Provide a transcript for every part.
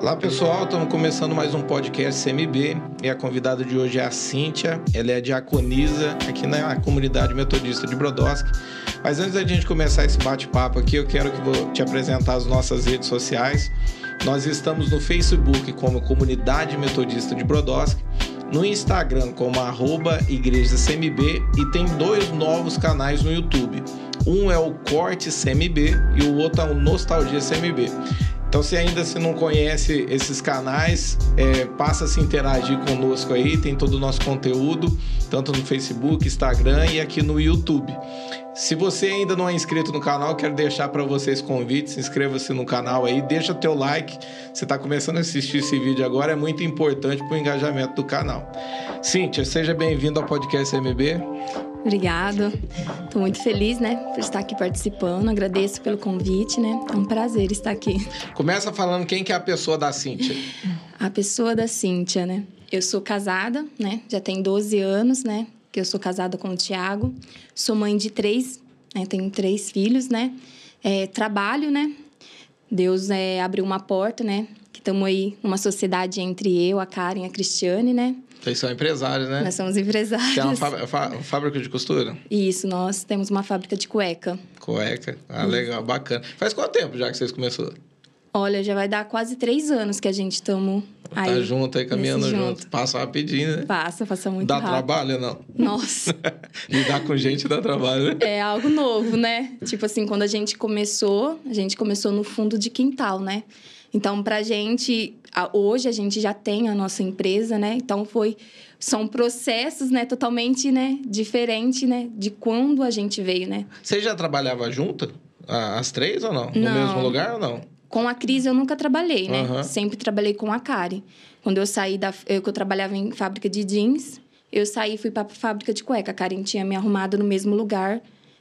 Olá pessoal, estamos começando mais um podcast CMB e a convidada de hoje é a Cíntia, ela é diaconisa aqui na comunidade metodista de Brodowski. Mas antes da gente começar esse bate-papo aqui, eu quero que vou te apresentar as nossas redes sociais. Nós estamos no Facebook como Comunidade Metodista de Brodowski, no Instagram como arroba Igreja CMB e tem dois novos canais no YouTube. Um é o Corte CMB e o outro é o Nostalgia CMB. Então, se ainda se não conhece esses canais, é, passa a se interagir conosco aí. Tem todo o nosso conteúdo, tanto no Facebook, Instagram e aqui no YouTube. Se você ainda não é inscrito no canal, quero deixar para vocês convite, se inscreva-se no canal aí, deixa teu like. Você está começando a assistir esse vídeo agora, é muito importante para o engajamento do canal. Cíntia, seja bem-vindo ao podcast MB. Obrigada. Estou muito feliz, né, por estar aqui participando. Agradeço pelo convite, né? É um prazer estar aqui. Começa falando quem que é a pessoa da Cíntia. A pessoa da Cíntia, né? Eu sou casada, né? Já tem 12 anos, né? Que eu sou casada com o Tiago. Sou mãe de três, né? Tenho três filhos, né? É, trabalho, né? Deus é, abriu uma porta, né? Que estamos aí numa sociedade entre eu, a Karen e a Cristiane, né? Vocês são empresários, né? Nós somos empresários. Tem uma fábrica de costura? Isso, nós temos uma fábrica de cueca. Cueca? Ah, Isso. legal, bacana. Faz quanto tempo já que vocês começaram? Olha, já vai dar quase três anos que a gente estamos tá aí. Tá junto aí, caminhando junto. Passa rapidinho, né? Passa, passa muito dá rápido. Dá trabalho, não? Nossa. Lidar com gente dá trabalho, né? É algo novo, né? Tipo assim, quando a gente começou, a gente começou no fundo de quintal, né? Então, para a gente, hoje a gente já tem a nossa empresa, né? Então, foi são processos, né, totalmente, né, diferente, né, de quando a gente veio, né? Você já trabalhava junto, as três ou não? No não. mesmo lugar ou não? Com a Cris eu nunca trabalhei, né? Uhum. Sempre trabalhei com a Kari. Quando eu saí da eu, eu trabalhava em fábrica de jeans, eu saí e fui para fábrica de cueca. A Karen tinha me arrumado no mesmo lugar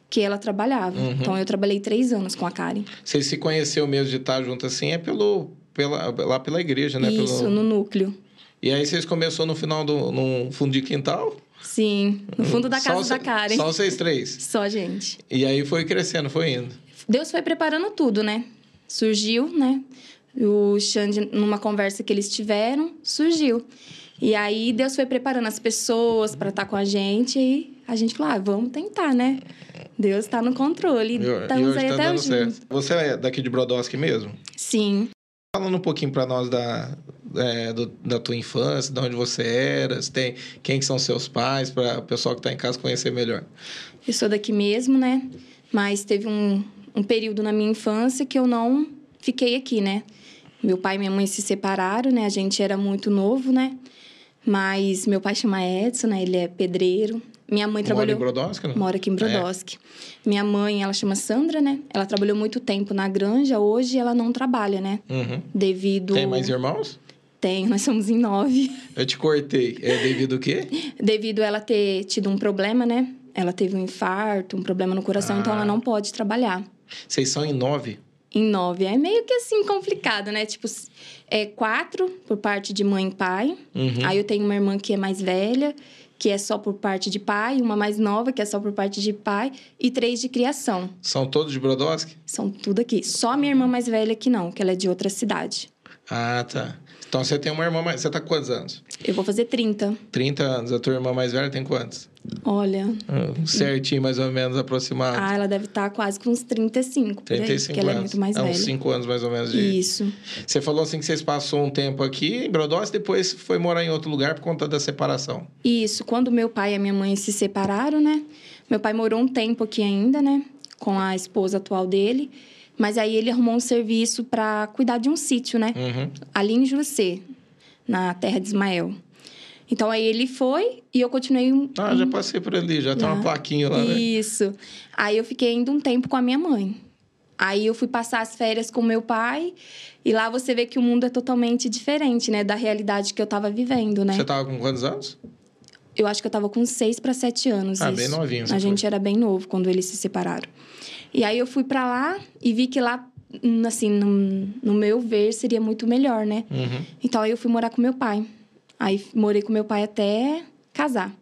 que ela trabalhava. Uhum. Então eu trabalhei três anos com a Karen. Você se conheceu mesmo de estar junto assim é pelo pela, lá pela igreja, né? Isso, pelo... no núcleo. E aí vocês começou no final do no fundo de quintal? Sim, no fundo da casa só, da Karen. Só vocês três? Só a gente. E aí foi crescendo, foi indo. Deus foi preparando tudo, né? Surgiu, né? O Xande, numa conversa que eles tiveram, surgiu. E aí Deus foi preparando as pessoas para estar com a gente e a gente falou, ah, vamos tentar, né? Deus está no controle. Estamos aí tá até hoje. Certo. Você é daqui de Brodowski mesmo? Sim. Falando um pouquinho para nós da, é, do, da tua infância, de onde você era, tem, quem são seus pais, para o pessoal que está em casa conhecer melhor. Eu sou daqui mesmo, né? Mas teve um, um período na minha infância que eu não fiquei aqui, né? Meu pai e minha mãe se separaram, né? A gente era muito novo, né? Mas meu pai chama Edson, né? Ele é pedreiro. Minha mãe trabalhou... Mora em Brodowski, não? Mora aqui em Brodowski. É. Minha mãe, ela chama Sandra, né? Ela trabalhou muito tempo na granja. Hoje ela não trabalha, né? Uhum. Devido... Tem mais irmãos? Tenho, nós somos em nove. Eu te cortei. É devido o quê? Devido ela ter tido um problema, né? Ela teve um infarto, um problema no coração, ah. então ela ah. não pode trabalhar. Vocês são em nove? Em nove. É meio que assim complicado, né? Tipo, é quatro por parte de mãe e pai. Uhum. Aí eu tenho uma irmã que é mais velha, que é só por parte de pai, uma mais nova, que é só por parte de pai, e três de criação. São todos de Brodowski? São tudo aqui. Só a minha irmã mais velha que não, que ela é de outra cidade. Ah, tá. Então você tem uma irmã mais. Você tá quantos anos? Eu vou fazer 30. 30 anos. A tua irmã mais velha tem quantos? Olha. Certinho, mais ou menos, aproximado. Ah, ela deve estar tá quase com uns 35. 35 aí, anos. ela é muito mais é, velha. Uns 5 anos mais ou menos de. Isso. Você falou assim que vocês passou um tempo aqui em Brodowski e depois foi morar em outro lugar por conta da separação. Isso. Quando meu pai e minha mãe se separaram, né? Meu pai morou um tempo aqui ainda, né? Com a esposa atual dele. Mas aí ele arrumou um serviço para cuidar de um sítio, né? Uhum. Ali em Jurucê, na terra de Ismael. Então aí ele foi e eu continuei um. Ah, já passei por ali, já, tem uma plaquinha lá, né? Isso. Aí eu fiquei ainda um tempo com a minha mãe. Aí eu fui passar as férias com meu pai e lá você vê que o mundo é totalmente diferente, né, da realidade que eu tava vivendo, né? Você tava com quantos anos? Eu acho que eu tava com seis para sete anos. Ah, isso. bem novinho. A gente era bem novo quando eles se separaram. E aí eu fui para lá e vi que lá, assim, no, no, meu ver, seria muito melhor, né? Uhum. Então aí eu fui morar com meu pai. Aí morei com meu pai até casar.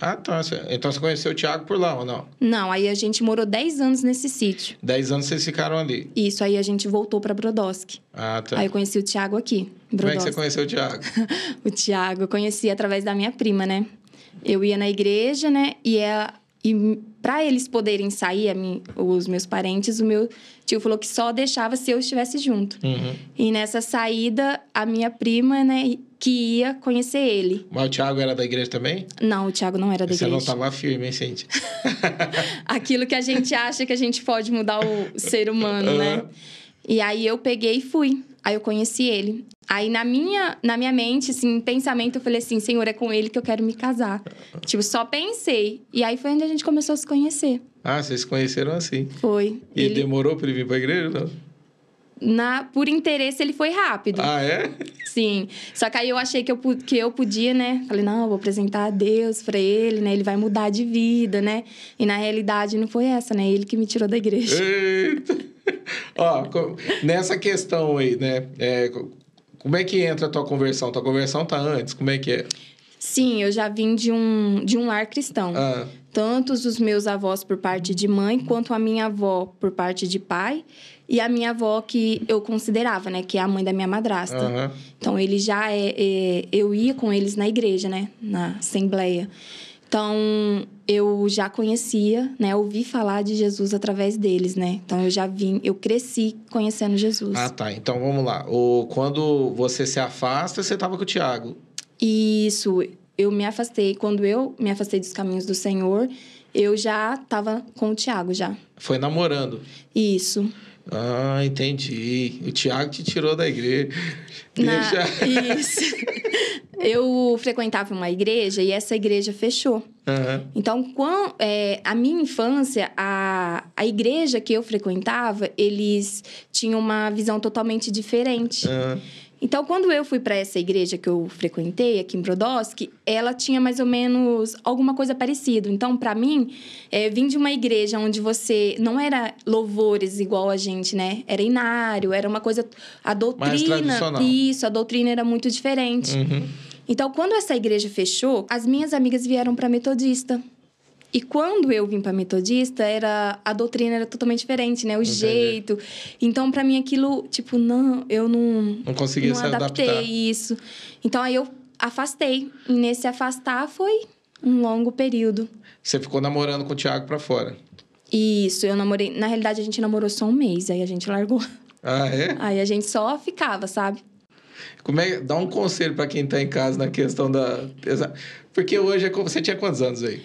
Ah, tá. Então você conheceu o Thiago por lá ou não? Não, aí a gente morou 10 anos nesse sítio. 10 anos vocês ficaram ali? Isso, aí a gente voltou para Brodowski. Ah, tá. Aí eu conheci o Thiago aqui. Como é que você conheceu o Tiago? o Tiago eu conheci através da minha prima, né? Eu ia na igreja, né? E, é, e para eles poderem sair, mim, os meus parentes, o meu tio falou que só deixava se eu estivesse junto. Uhum. E nessa saída, a minha prima, né, que ia conhecer ele. Mas o Tiago era da igreja também? Não, o Tiago não era da Você igreja. Você não estava firme, hein, Cintia? Aquilo que a gente acha que a gente pode mudar o ser humano, né? E aí eu peguei e fui. Aí eu conheci ele. Aí na minha, na minha mente, assim, pensamento, eu falei assim, Senhor, é com ele que eu quero me casar. tipo, só pensei. E aí foi onde a gente começou a se conhecer. Ah, vocês se conheceram assim? Foi. E ele... demorou para ele vir para a igreja, não? Na, por interesse, ele foi rápido. Ah, é? Sim. Só que aí eu achei que eu, que eu podia, né? Falei, não, vou apresentar a Deus para ele, né? Ele vai mudar de vida, né? E na realidade não foi essa, né? Ele que me tirou da igreja. Eita! Ó, nessa questão aí, né? É, como é que entra a tua conversão? Tua conversão tá antes? Como é que é? Sim, eu já vim de um, de um lar cristão. Ah. Tanto os meus avós por parte de mãe, quanto a minha avó por parte de pai. E a minha avó que eu considerava, né? Que é a mãe da minha madrasta. Uhum. Então, ele já é, é... Eu ia com eles na igreja, né? Na assembleia. Então, eu já conhecia, né? Ouvi falar de Jesus através deles, né? Então, eu já vim, eu cresci conhecendo Jesus. Ah, tá. Então, vamos lá. O, quando você se afasta, você estava com o Tiago. Isso. Eu me afastei. Quando eu me afastei dos caminhos do Senhor, eu já estava com o Tiago, já. Foi namorando? Isso. Ah, entendi. O Tiago te tirou da igreja. Na... Isso. eu frequentava uma igreja e essa igreja fechou. Uhum. Então, quando, é, a minha infância, a, a igreja que eu frequentava, eles tinham uma visão totalmente diferente. Uhum. Então, quando eu fui para essa igreja que eu frequentei aqui em Brodowski, ela tinha mais ou menos alguma coisa parecida. Então, para mim, é, vim de uma igreja onde você não era louvores igual a gente, né? Era inário, era uma coisa a doutrina, isso, a doutrina era muito diferente. Uhum. Então, quando essa igreja fechou, as minhas amigas vieram para metodista. E quando eu vim para metodista, era a doutrina era totalmente diferente, né? O Entendi. jeito. Então, para mim aquilo, tipo, não, eu não não conseguia não se adaptei adaptar. isso. Então aí eu afastei. E nesse afastar foi um longo período. Você ficou namorando com o Thiago para fora? Isso, eu namorei. Na realidade, a gente namorou só um mês, aí a gente largou. Ah, é? Aí a gente só ficava, sabe? Como é, dá um conselho para quem tá em casa na questão da. Porque hoje é você tinha quantos anos aí?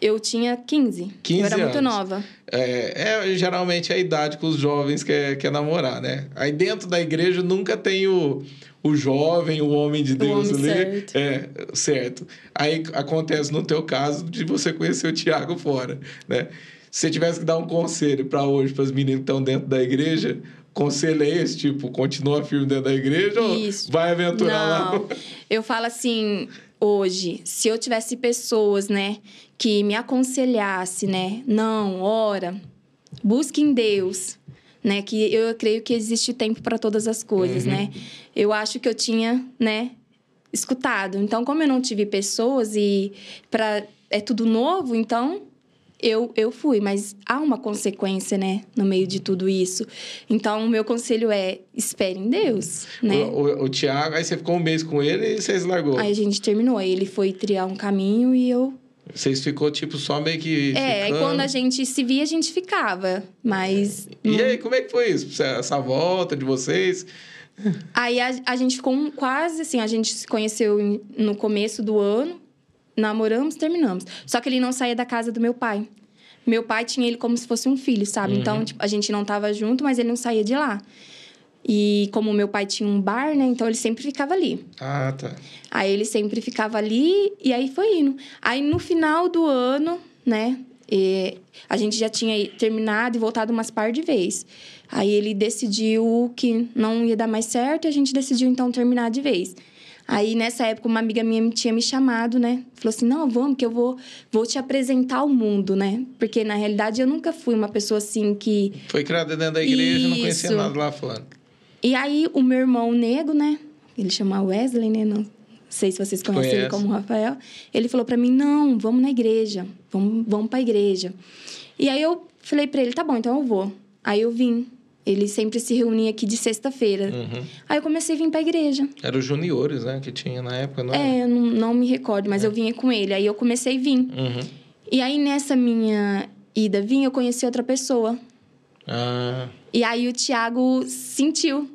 Eu tinha 15. 15 eu era anos. muito nova. É, é geralmente a idade que os jovens querem quer namorar, né? Aí dentro da igreja nunca tem o, o jovem, o homem de Deus homem ali. Certo. É, certo. Aí acontece no teu caso de você conhecer o Tiago fora, né? Se você tivesse que dar um conselho para hoje, para as meninas que estão dentro da igreja, conselho é esse, tipo, continua firme dentro da igreja Isso. ou vai aventurar Não. lá? Eu falo assim, hoje, se eu tivesse pessoas, né, que me aconselhasse, né, não, ora, busque em Deus, né, que eu creio que existe tempo para todas as coisas, Uhum. né? Eu acho que eu tinha, né, escutado. Então, como eu não tive pessoas e para é tudo novo, então eu, eu fui, mas há uma consequência, né, no meio de tudo isso. Então, o meu conselho é: espere em Deus, né? O, o, o Tiago, aí você ficou um mês com ele e vocês largou. Aí a gente terminou. Aí ele foi triar um caminho e eu. Vocês ficou, tipo, só meio que. É, ficando. quando a gente se via, a gente ficava. Mas. E aí, como é que foi isso? Essa volta de vocês? Aí a, a gente ficou um- quase assim, a gente se conheceu em- no começo do ano, namoramos, terminamos. Só que ele não saía da casa do meu pai. Meu pai tinha ele como se fosse um filho, sabe? Então, tipo, a gente não tava junto, mas ele não saía de lá. E como meu pai tinha um bar, né? Então ele sempre ficava ali. Ah, tá. Aí ele sempre ficava ali e aí foi indo. Aí no final do ano, né? a gente já tinha terminado e voltado umas par de vezes. Aí ele decidiu que não ia dar mais certo e a gente decidiu então terminar de vez. Aí nessa época uma amiga minha me tinha me chamado, né? Falou assim: "Não, vamos que eu vou vou te apresentar ao mundo, né? Porque na realidade eu nunca fui uma pessoa assim que Foi criada dentro da igreja, não conhecia Isso. nada lá fora. E aí, o meu irmão nego, né? Ele chama Wesley, né? Não sei se vocês conhecem ele Conheço. como Rafael. Ele falou pra mim: não, vamos na igreja. Vamos, vamos pra igreja. E aí eu falei pra ele: tá bom, então eu vou. Aí eu vim. Ele sempre se reunia aqui de sexta-feira. Uhum. Aí eu comecei a vir pra igreja. Era os juniores, né? Que tinha na época, não É, eu não, não me recordo, mas eu vinha com ele. Aí eu comecei a vir. Uhum. E aí nessa minha ida vir, eu conheci outra pessoa. Ah, E aí o Thiago sentiu.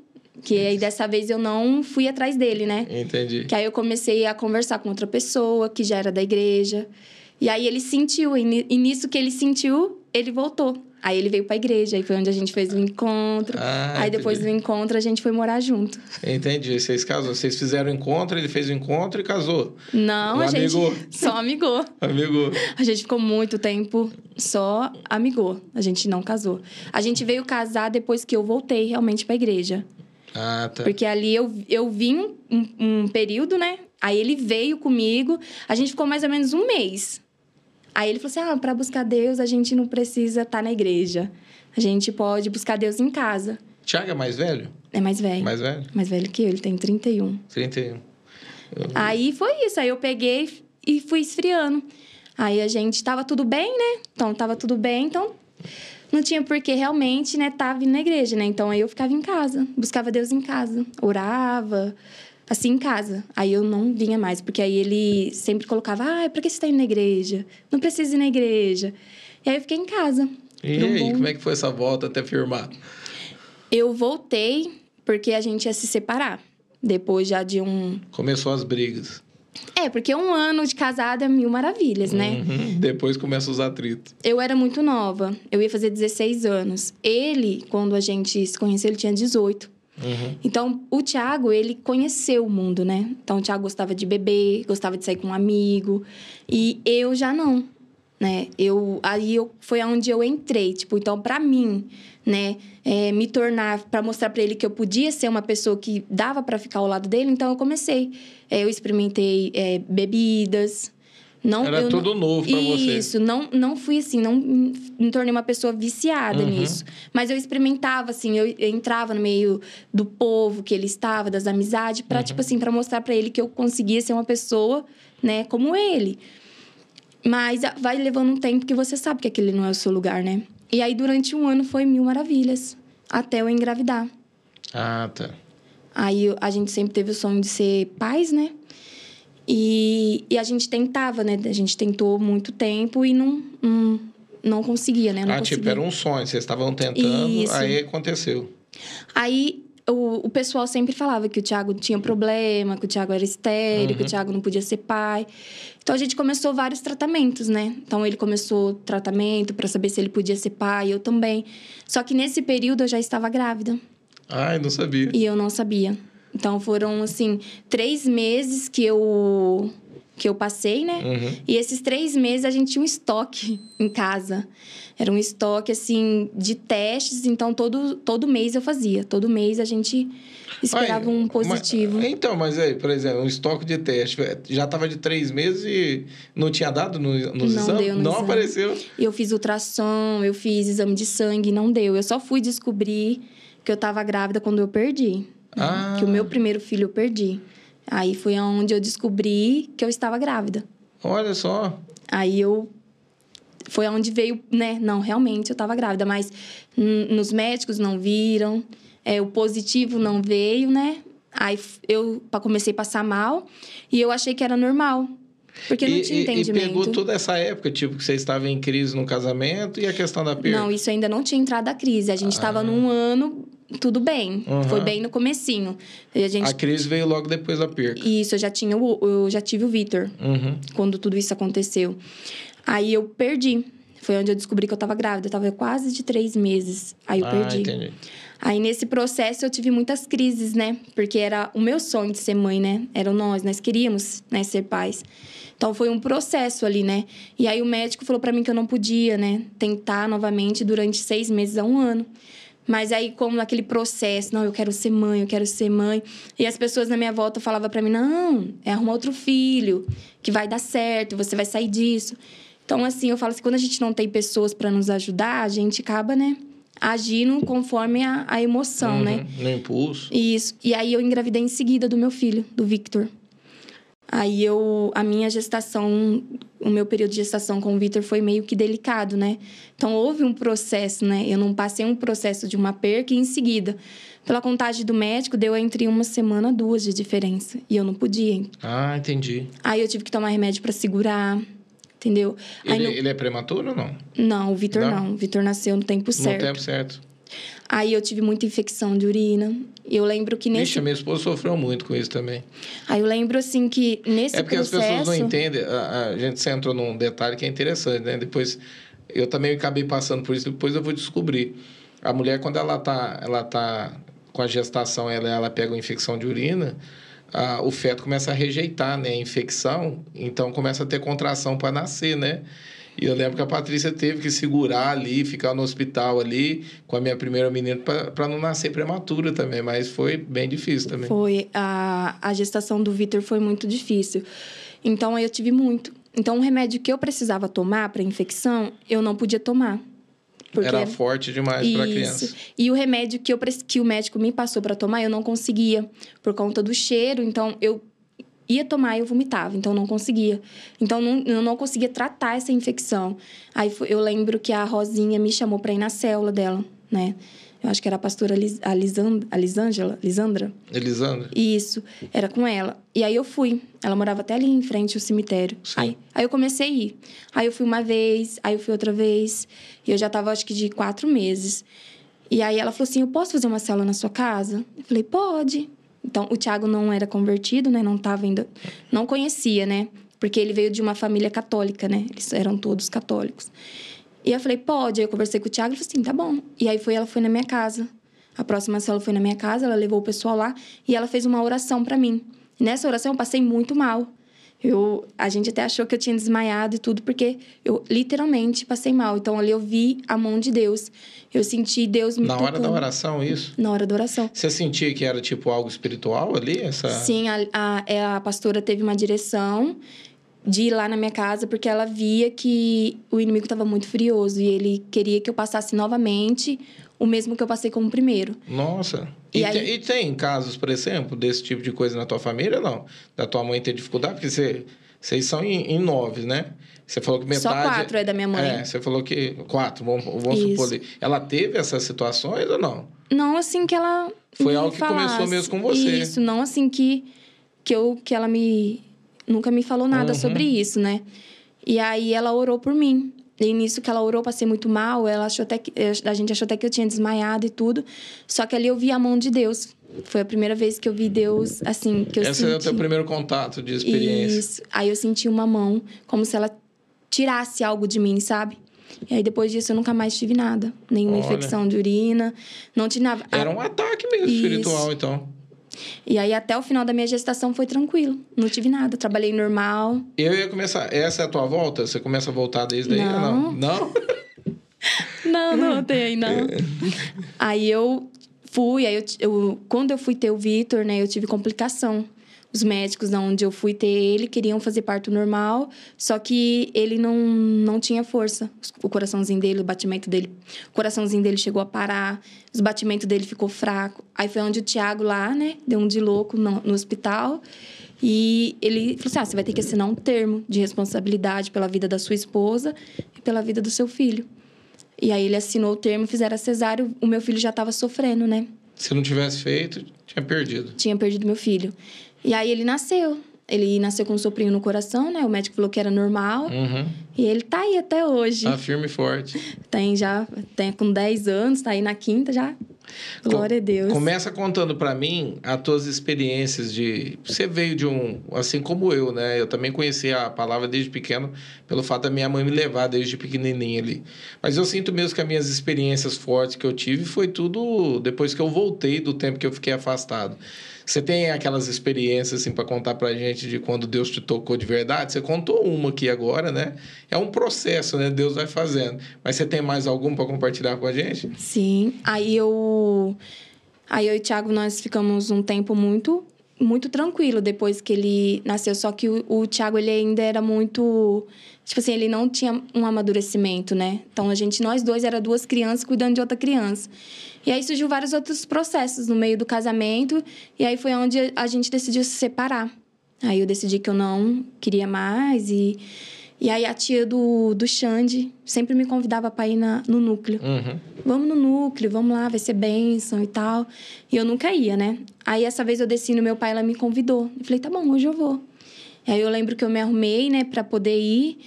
Que aí dessa vez eu não fui atrás dele, né? entendi. Que aí eu comecei a conversar com outra pessoa que já era da igreja. E aí ele sentiu, e ni- e nisso que ele sentiu, ele voltou. Aí ele veio pra igreja, aí foi onde a gente fez o encontro. Ah, aí depois do encontro a gente foi morar junto. Entendi. Vocês casou. Vocês fizeram o encontro, ele fez o encontro e casou. Não, Um a gente só amigou. Amigo. A gente ficou muito tempo só amigou. A gente não casou. A gente veio casar depois que eu voltei realmente pra igreja. Ah, tá. Porque ali eu, eu vim um- um período, né? Aí ele veio comigo, a gente ficou mais ou menos um mês. Aí ele falou assim: ah, pra buscar Deus a gente não precisa estar na igreja. A gente pode buscar Deus em casa. Tiago é mais velho? É mais velho. Mais velho? Mais velho que eu, ele tem 31. 31. Aí foi isso, aí eu peguei e fui esfriando. Aí a gente tava tudo bem, né? Então tava tudo bem, então não tinha por que realmente, né, tá vindo na igreja, né? Então aí eu ficava em casa, buscava Deus em casa, orava, assim em casa. Aí eu não vinha mais, porque aí ele sempre colocava: "Ah, pra que você tá indo na igreja? Não precisa ir na igreja". E aí eu fiquei em casa. E aí, bom- como é que foi essa volta até firmar? Eu voltei porque a gente ia se separar. Depois já de um. Começou as brigas. É, porque um ano de casada é mil maravilhas, né? Uhum. Depois começam os atritos. Eu era muito nova. Eu ia fazer 16 anos. Ele, quando a gente se conheceu, ele tinha 18. Uhum. Então, o Thiago, ele conheceu o mundo, né? Então, o Thiago gostava de beber, gostava de sair com um amigo. E eu já não, né? Eu, aí eu, foi onde eu entrei. Tipo, então, pra mim, né? é, me tornar, pra mostrar pra ele que eu podia ser uma pessoa que dava pra ficar ao lado dele. Então, eu comecei. É, eu experimentei é, bebidas. Não, Era eu tudo não, novo pra você. Isso, não, não fui assim, não me tornei uma pessoa viciada Uhum. nisso. Mas eu experimentava, assim, eu entrava no meio do povo que ele estava, das amizades, pra, Uhum. tipo assim, pra mostrar pra ele que eu conseguia ser uma pessoa, né, como ele. Mas a- vai levando um tempo que você sabe que aquele não é o seu lugar, né? E aí, durante um ano, foi mil maravilhas. Até eu engravidar. Ah, tá. Aí eu- a gente sempre teve o sonho de ser pais, né? E, e a gente tentava, né? A gente tentou muito tempo e não, não, não conseguia, né? Não ah, conseguia. tipo, era um sonho. Vocês estavam tentando, Isso. aí aconteceu. Aí o, o pessoal sempre falava que o Thiago tinha problema, que o Thiago era estéreo, que o Thiago não podia ser pai. Então a gente começou vários tratamentos, né? Então ele começou tratamento para saber se ele podia ser pai, eu também. Só que nesse período eu já estava grávida Ai, não sabia. e eu não sabia. Então foram assim três meses que eu que eu passei, né? Uhum. E esses três meses a gente tinha um estoque em casa. Era um estoque, assim, de testes. Então, todo, todo mês eu fazia. Todo mês a gente esperava Ai, um positivo. mas- então, mas aí, por exemplo, um estoque de teste. Já tava de três meses e não tinha dado no, nos Não exames? deu no não exame. apareceu. Eu fiz ultrassom, eu fiz exame de sangue, não deu. Eu só fui descobrir que eu tava grávida quando eu perdi. Né? Ah. Que o meu primeiro filho eu perdi. Aí foi onde eu descobri que eu estava grávida. Olha só. Aí eu. Foi onde veio, né? Não, realmente eu tava grávida, mas nos médicos não viram, é, o positivo não veio, né? Aí eu comecei a passar mal e eu achei que era normal, porque não e, tinha e- entendimento. E pegou toda essa época, tipo, que você estava em crise no casamento e a questão da perda. Não, isso ainda não tinha entrado a crise. A gente estava num ano, tudo bem. Aham. Foi bem no comecinho. E a gente. A crise veio logo depois da perca. Isso, eu já tinha o, eu já tive o Vitor. Uhum. quando tudo isso aconteceu. Aí eu perdi. Foi onde eu descobri que eu tava grávida. Eu tava quase de três meses. Aí eu ah, perdi. entendi. Aí nesse processo eu tive muitas crises, né? Porque era o meu sonho de ser mãe, né? Eram nós, nós queríamos, né, ser pais. Então foi um processo ali, né? E aí o médico falou para mim que eu não podia, né, tentar novamente durante seis meses a um ano. Mas aí, como naquele processo, não, eu quero ser mãe, eu quero ser mãe. E as pessoas na minha volta falavam para mim: não, é arrumar outro filho, que vai dar certo, você vai sair disso. Então, assim, eu falo assim: quando a gente não tem pessoas para nos ajudar, a gente acaba, né, agindo conforme a, a emoção, né? Uhum. No impulso. Isso. E aí eu engravidei em seguida do meu filho, do Victor. Aí eu, a minha gestação, o meu período de gestação com o Vitor foi meio que delicado, né? Então houve um processo, né? Eu não passei um processo de uma perca e em seguida, pela contagem do médico, deu entre uma semana duas de diferença e eu não podia. Ah, entendi. Aí eu tive que tomar remédio para segurar, entendeu? Ele, no... ele, é prematuro ou não? Não, o Vitor não. não. O Vitor nasceu no tempo certo. No tempo certo. Aí eu tive muita infecção de urina. Eu lembro que nesse. Vixe, minha esposa sofreu muito com isso também. Aí eu lembro, assim, que nesse É porque processo... as pessoas não entendem. A, a gente entrou num detalhe que é interessante, né? Depois, eu também acabei passando por isso, depois eu vou descobrir. A mulher, quando ela tá, ela tá com a gestação, ela, ela pega uma infecção de urina, o feto começa a rejeitar né, a infecção, então começa a ter contração para nascer, né? E eu lembro que a Patrícia teve que segurar ali, ficar no hospital ali com a minha primeira menina para não nascer prematura também, mas foi bem difícil também. Foi. A, a gestação do Vitor foi muito difícil. Então, eu tive muito. Então, o remédio que eu precisava tomar para infecção, eu não podia tomar. Porque era forte demais para criança. E o remédio que, eu, que o médico me passou para tomar, eu não conseguia, por conta do cheiro. Então, eu ia tomar e eu vomitava, então não conseguia. Então não, eu não conseguia tratar essa infecção. Aí eu lembro que a Rosinha me chamou para ir na célula dela, né? Eu acho que era a pastora Lis, a, Lisand, a Lisângela, Lisandra. Elisandra? Isso, era com ela. E aí eu fui. Ela morava até ali em frente ao cemitério. Sim. Aí, aí eu comecei a ir. Aí eu fui uma vez, aí eu fui outra vez. E eu já tava, acho que, de quatro meses. E aí ela falou assim: Eu posso fazer uma célula na sua casa? Eu falei: Pode. Então, o Tiago não era convertido, né? Não estava ainda... Não conhecia, né? Porque ele veio de uma família católica, né? Eles eram todos católicos. E eu falei, pode. Aí eu conversei com o Tiago e falei assim, tá bom. E aí foi, ela foi na minha casa. A próxima célula foi na minha casa, ela levou o pessoal lá e ela fez uma oração para mim. nessa oração eu passei muito mal. Eu, a gente até achou que eu tinha desmaiado e tudo, porque eu literalmente passei mal. Então ali eu vi a mão de Deus. Eu senti Deus me Na tocando. hora da oração, isso? Na hora da oração. Você sentia que era tipo algo espiritual ali? Essa... Sim, a, a, é, a pastora teve uma direção de ir lá na minha casa, porque ela via que o inimigo estava muito furioso e ele queria que eu passasse novamente o mesmo que eu passei como primeiro. Nossa. E, E aí- e tem casos, por exemplo, desse tipo de coisa na tua família, não? Da tua mãe ter dificuldade? Porque você, vocês são em, em nove, né? Você falou que metade... Só quatro é da minha mãe. É, você falou que... Quatro, vamos, vamos Isso. supor. Ela teve essas situações ou não? Não assim que ela Foi algo que falasse. começou mesmo com você. Isso, não assim que que eu que ela me nunca me falou nada Uhum. sobre isso, né? E aí ela orou por mim. E nisso que ela orou, passei muito mal. Ela achou até que a gente achou até que eu tinha desmaiado e tudo. Só que ali eu vi a mão de Deus. Foi a primeira vez que eu vi Deus assim, que eu Esse senti. é o teu primeiro contato de experiência. Isso. Aí eu senti uma mão, como se ela tirasse algo de mim, sabe? E aí depois disso eu nunca mais tive nada. Nenhuma Olha. infecção de urina. Não tive nada. Era um ataque mesmo Isso. espiritual, então. E aí até o final da minha gestação foi tranquilo. Não tive nada. Trabalhei normal. Eu ia começar... Essa é a tua volta? Você começa a voltar desde não? Não. Não? Não, não tem aí, não. aí eu fui, aí eu, eu- quando eu fui ter o Vitor, né, eu tive complicação. Os médicos onde eu fui ter ele queriam fazer parto normal, só que ele não, não tinha força. O coraçãozinho dele, o batimento dele, o coraçãozinho dele chegou a parar, os batimentos dele ficou fraco. Aí foi onde o Tiago lá, né, deu um de louco no, no hospital. E ele falou assim: ah, você vai ter que assinar um termo de responsabilidade pela vida da sua esposa e pela vida do seu filho. E aí ele assinou o termo, fizeram a cesárea, o meu filho já estava sofrendo, né? Se não tivesse feito, tinha perdido. Tinha perdido meu filho. E aí ele nasceu. Ele nasceu com um soprinho no coração, né? O médico falou que era normal. Uhum. E ele tá aí até hoje. Tá firme e forte. Tem já, tem com 10 anos, tá aí na quinta já. Glória a Deus. Começa contando pra mim as tuas experiências de. Você veio de um. Assim como eu, né? Eu também conheci a palavra desde pequeno, pelo fato da minha mãe me levar desde pequenininho ali. Mas eu sinto mesmo que as minhas experiências fortes que eu tive foi tudo depois que eu voltei do tempo que eu fiquei afastado. Você tem aquelas experiências assim para contar pra gente de quando Deus te tocou de verdade? Você contou uma aqui agora, né? É um processo, né? Deus vai fazendo. Mas você tem mais algum para compartilhar com a gente? Sim. Aí eu. Aí eu e o Thiago, nós ficamos um tempo muito, muito tranquilo depois que ele nasceu. Só que o, o Thiago, ele ainda era muito. Tipo assim, ele não tinha um amadurecimento, né? Então a gente, nós dois, era duas crianças cuidando de outra criança. E aí surgiu vários outros processos no meio do casamento. E aí foi onde a gente decidiu se separar. Aí eu decidi que eu não queria mais e e aí a tia do, do Xande sempre me convidava para ir na, no núcleo. Uhum. Vamos no núcleo, vamos lá, vai ser bênção e tal. E eu nunca ia, né? Aí essa vez eu desci no meu pai, ela me convidou. Eu falei, tá bom, hoje eu vou. E aí eu lembro que eu me arrumei, né, para poder ir.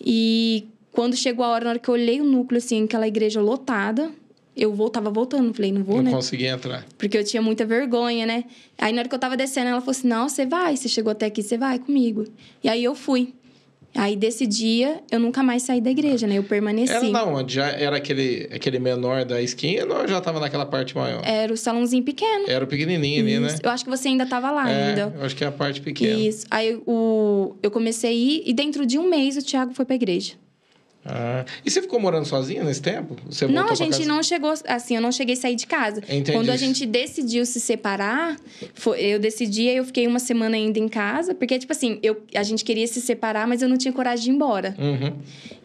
E quando chegou a hora, na hora que eu olhei o núcleo, assim, aquela igreja lotada, eu voltava voltando. Falei, não vou, não né? Não consegui entrar. Porque eu tinha muita vergonha, né? Aí na hora que eu tava descendo, ela falou assim: não, você vai, você chegou até aqui, você vai comigo. E aí eu fui. Aí desse dia eu nunca mais saí da igreja, né? Eu permaneci. Era na onde? Já era aquele, aquele menor da esquina ou já tava naquela parte maior? Era o salãozinho pequeno. Era o pequenininho ali, né? Eu acho que você ainda tava lá é, ainda. Eu acho que é a parte pequena. Isso. Aí o, eu comecei a ir e dentro de um mês o Thiago foi pra igreja. Ah, e você ficou morando sozinha nesse tempo? Você não, a gente não chegou assim, eu não cheguei a sair de casa. Entendi. Quando a gente decidiu se separar, foi, eu decidi, eu fiquei uma semana ainda em casa, porque, tipo assim, eu, a gente queria se separar, mas eu não tinha coragem de ir embora. Uhum.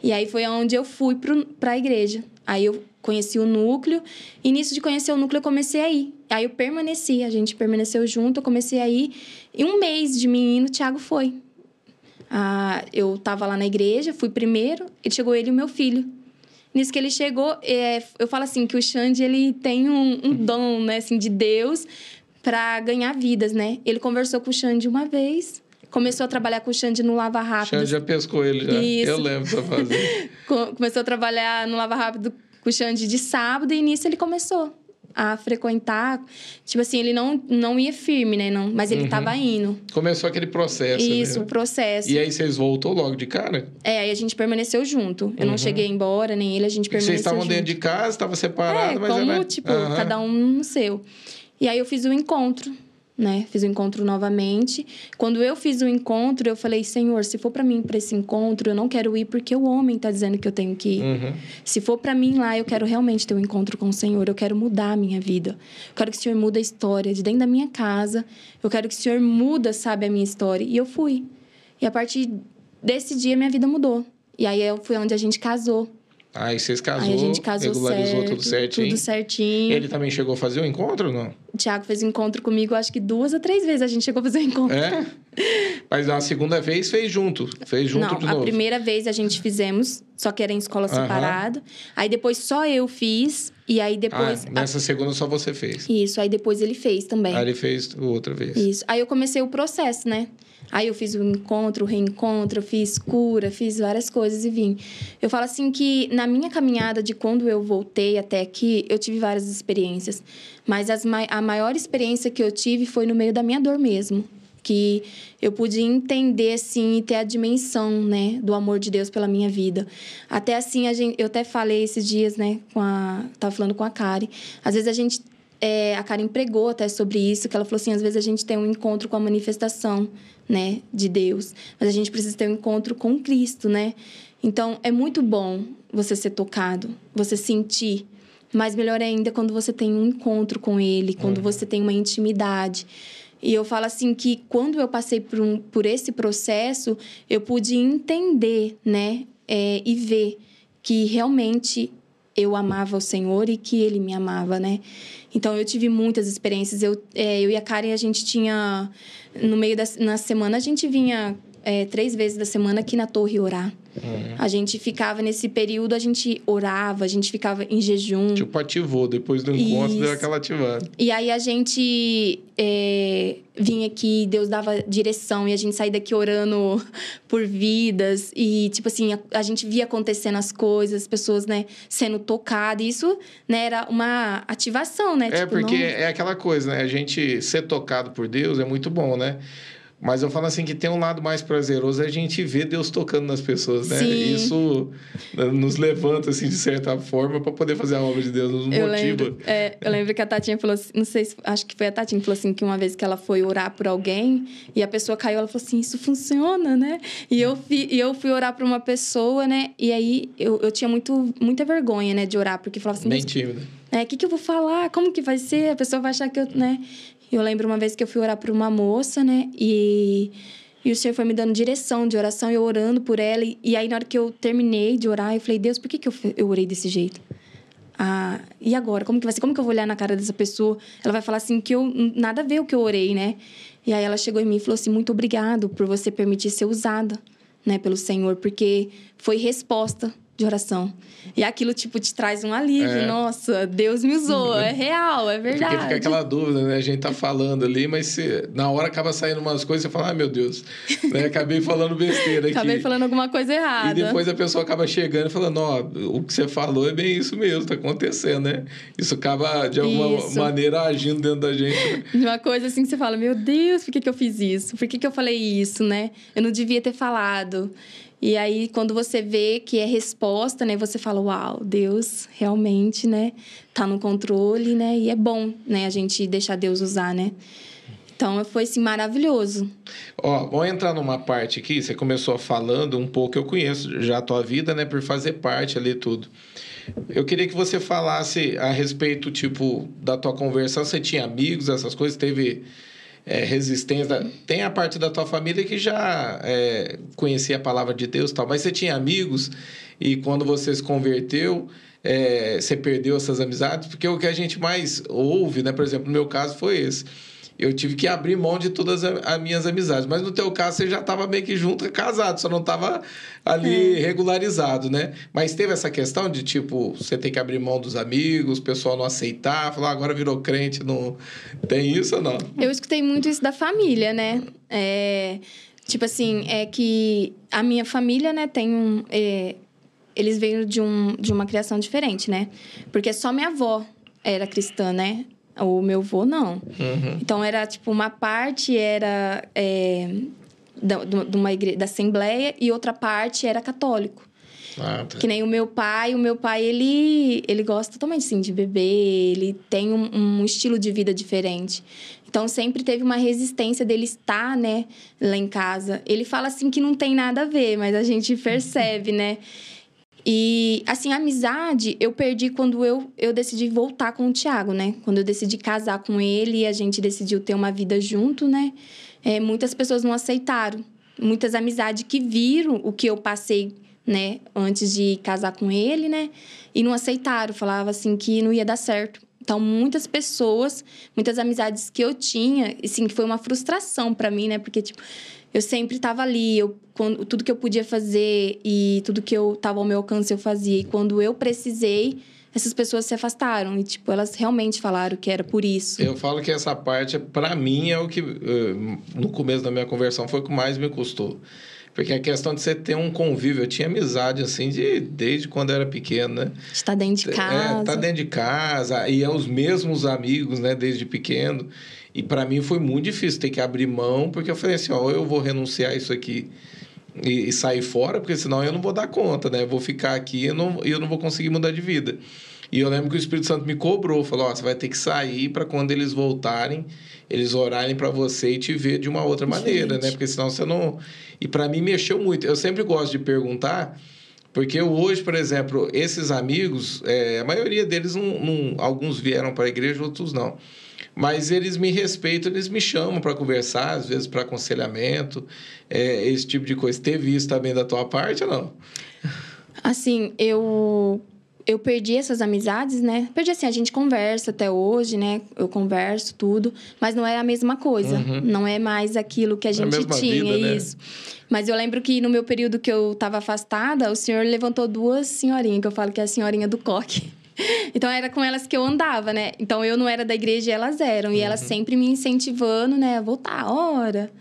E aí foi onde eu fui pro, pra igreja. Aí eu conheci o núcleo, e nisso de conhecer o núcleo eu comecei a ir. Aí eu permaneci, a gente permaneceu junto, eu comecei a ir. E um mês de menino, o Thiago foi. Ah, eu tava lá na igreja, fui primeiro, e chegou ele e o meu filho. Nisso que ele chegou, é, eu falo assim, que o Xande, ele tem um, um dom, né, assim, de Deus para ganhar vidas, né? Ele conversou com o Xande uma vez, começou a trabalhar com o Xande no Lava Rápido. Xande já pescou ele, já. Isso. Eu lembro da fazer. começou a trabalhar no Lava Rápido com o Xande de sábado, e nisso ele começou a frequentar. Tipo assim, ele não, não ia firme, né? Não, mas ele uhum. tava indo. Começou aquele processo. Isso, né? o processo. E aí vocês voltou logo de cara? É, aí a gente permaneceu junto. Eu uhum. não cheguei embora, nem ele, a gente permaneceu. Vocês estavam junto. dentro de casa, estavam separados, é, mas como, era... tipo, uhum. cada um no seu. E aí eu fiz o um encontro né? Fiz o encontro novamente. Quando eu fiz o encontro, eu falei: Senhor, se for para mim para esse encontro, eu não quero ir porque o homem tá dizendo que eu tenho que ir. Uhum. Se for para mim lá, eu quero realmente ter um encontro com o Senhor. Eu quero mudar a minha vida. Eu quero que o Senhor mude a história de dentro da minha casa. Eu quero que o Senhor muda, sabe, a minha história. E eu fui. E a partir desse dia, minha vida mudou. E aí eu fui onde a gente casou. Aí vocês casou, Aí a gente casou regularizou certo, tudo certinho. Tudo certinho. Ele também chegou a fazer o encontro ou não? O Thiago fez encontro comigo, acho que duas ou três vezes a gente chegou a fazer o encontro. É? Mas na segunda vez fez junto. Fez junto não, de a novo. primeira vez a gente fizemos, só que era em escola Aham. separado. Aí depois só eu fiz. E aí depois. Ah, nessa segunda só você fez. Isso, aí depois ele fez também. Aí ele fez outra vez. Isso. Aí eu comecei o processo, né? Aí eu fiz o encontro, o reencontro, fiz cura, fiz várias coisas e vim. Eu falo assim que na minha caminhada de quando eu voltei até aqui, eu tive várias experiências. Mas as, a maior experiência que eu tive foi no meio da minha dor mesmo. Que eu pude entender, assim, e ter a dimensão, né, do amor de Deus pela minha vida. Até assim, a gente, eu até falei esses dias, né, com a... Tava falando com a Kari. Às vezes a gente é, a Karen pregou até sobre isso, que ela falou assim, às vezes a gente tem um encontro com a manifestação, né, de Deus, mas a gente precisa ter um encontro com Cristo, né? Então, é muito bom você ser tocado, você sentir, mas melhor ainda quando você tem um encontro com Ele, quando uhum. você tem uma intimidade. E eu falo assim que quando eu passei por, um, por esse processo, eu pude entender, né, é, e ver que realmente eu amava o Senhor e que Ele me amava, né? Então eu tive muitas experiências. Eu, é, eu e a Karen, a gente tinha. No meio da na semana, a gente vinha é, três vezes da semana aqui na torre orar. Uhum. A gente ficava nesse período, a gente orava, a gente ficava em jejum. Tipo, ativou. Depois do encontro, Isso. deu aquela ativada. E aí a gente é, vinha aqui, Deus dava direção e a gente saía daqui orando por vidas. E, tipo assim, a, a gente via acontecendo as coisas, as pessoas, né, sendo tocadas. Isso, né, era uma ativação, né? É, tipo, porque não... é aquela coisa, né? A gente ser tocado por Deus é muito bom, né? Mas eu falo assim que tem um lado mais prazeroso é a gente ver Deus tocando nas pessoas, né? Sim. Isso nos levanta, assim, de certa forma, para poder fazer a obra de Deus, nos eu motiva. Lembro, é, eu lembro que a Tatinha falou assim, não sei se, acho que foi a Tatinha que falou assim, que uma vez que ela foi orar por alguém e a pessoa caiu, ela falou assim, isso funciona, né? E eu, fi, e eu fui orar por uma pessoa, né? E aí eu, eu tinha muito, muita vergonha, né, de orar, porque falava assim... Bem tímida. É, o que, que eu vou falar? Como que vai ser? A pessoa vai achar que eu, né? Eu lembro uma vez que eu fui orar por uma moça, né? E, e o Senhor foi me dando direção de oração, eu orando por ela. E, e aí, na hora que eu terminei de orar, eu falei, Deus, por que, que eu, eu orei desse jeito? Ah, e agora? Como que vai ser? Como que eu vou olhar na cara dessa pessoa? Ela vai falar assim que eu nada a ver o que eu orei, né? E aí ela chegou em mim e falou assim: muito obrigado por você permitir ser usada, né, pelo Senhor, porque foi resposta de oração. E aquilo, tipo, te traz um alívio. É. Nossa, Deus me usou. É real, é verdade. Porque fica aquela dúvida, né? A gente tá falando ali, mas se, na hora acaba saindo umas coisas, você fala, ai ah, meu Deus, né? Acabei falando besteira aqui. Acabei falando alguma coisa errada. E depois a pessoa acaba chegando e falando, ó, o que você falou é bem isso mesmo, tá acontecendo, né? Isso acaba, de alguma isso. maneira, agindo dentro da gente. Né? De uma coisa assim que você fala, meu Deus, por que, que eu fiz isso? Por que, que eu falei isso, né? Eu não devia ter falado. E aí, quando você vê que é resposta, né? Você fala, uau, Deus realmente, né? Tá no controle, né? E é bom, né? A gente deixar Deus usar, né? Então, foi, assim, maravilhoso. Ó, vamos entrar numa parte aqui. Você começou falando um pouco, eu conheço já a tua vida, né? Por fazer parte ali tudo. Eu queria que você falasse a respeito, tipo, da tua conversão. Você tinha amigos, essas coisas? Teve é, resistência. Tem a parte da tua família que já é, conhecia a palavra de Deus tal, mas você tinha amigos e quando você se converteu, é, você perdeu essas amizades? Porque o que a gente mais ouve, né? Por exemplo, no meu caso foi esse eu tive que abrir mão de todas as minhas amizades. Mas no teu caso, você já estava meio que junto, casado, só não estava ali é. regularizado, né? Mas teve essa questão de, tipo, você tem que abrir mão dos amigos, o pessoal não aceitar, falar, ah, agora virou crente, não... Tem isso ou não? Eu escutei muito isso da família, né? É... Tipo assim, é que a minha família, né, tem um... É... Eles veio de, um, de uma criação diferente, né? Porque só minha avó era cristã, né? O meu avô, não. Uhum. Então, era tipo, uma parte era é, da, de uma igreja, da Assembleia e outra parte era católico. Ah, tá. Que nem o meu pai. O meu pai, ele, ele gosta totalmente, assim, de beber. Ele tem um, um estilo de vida diferente. Então, sempre teve uma resistência dele estar, né, lá em casa. Ele fala, assim, que não tem nada a ver, mas a gente percebe, né? E, assim, a amizade eu perdi quando eu, eu decidi voltar com o Thiago, né? Quando eu decidi casar com ele e a gente decidiu ter uma vida junto, né? É, muitas pessoas não aceitaram. Muitas amizades que viram o que eu passei, né? Antes de casar com ele, né? E não aceitaram. Falava assim que não ia dar certo. Então, muitas pessoas, muitas amizades que eu tinha, assim, que foi uma frustração para mim, né? Porque, tipo, eu sempre estava ali, eu, quando, tudo que eu podia fazer e tudo que eu estava ao meu alcance eu fazia. E quando eu precisei, essas pessoas se afastaram e tipo elas realmente falaram que era por isso. Eu falo que essa parte para mim é o que eh, no começo da minha conversão foi o que mais me custou. Porque a questão de você ter um convívio, eu tinha amizade assim de desde quando eu era pequeno, né? Está dentro de casa. É, tá dentro de casa e é os mesmos amigos, né, desde pequeno. E para mim foi muito difícil ter que abrir mão, porque eu falei assim, ó, eu vou renunciar isso aqui e, e, sair fora, porque senão eu não vou dar conta, né? Eu vou ficar aqui e eu não, eu não vou conseguir mudar de vida. E eu lembro que o Espírito Santo me cobrou, falou: ó, você vai ter que sair para quando eles voltarem, eles orarem para você e te ver de uma outra maneira, Gente. né? Porque senão você não. E para mim mexeu muito. Eu sempre gosto de perguntar, porque hoje, por exemplo, esses amigos, é, a maioria deles, não, não, alguns vieram para a igreja, outros não. Mas eles me respeitam, eles me chamam para conversar, às vezes para aconselhamento, é, esse tipo de coisa. Teve isso também da tua parte ou não? Assim, eu eu perdi essas amizades, né? Perdi assim, a gente conversa até hoje, né? Eu converso tudo, mas não é a mesma coisa. Uhum. Não é mais aquilo que a gente a tinha, vida, né? isso. Mas eu lembro que no meu período que eu estava afastada, o senhor levantou duas senhorinhas, que eu falo que é a senhorinha do coque. Então era com elas que eu andava, né? Então eu não era da igreja e elas eram. E elas uhum. sempre me incentivando, né? A voltar, hora.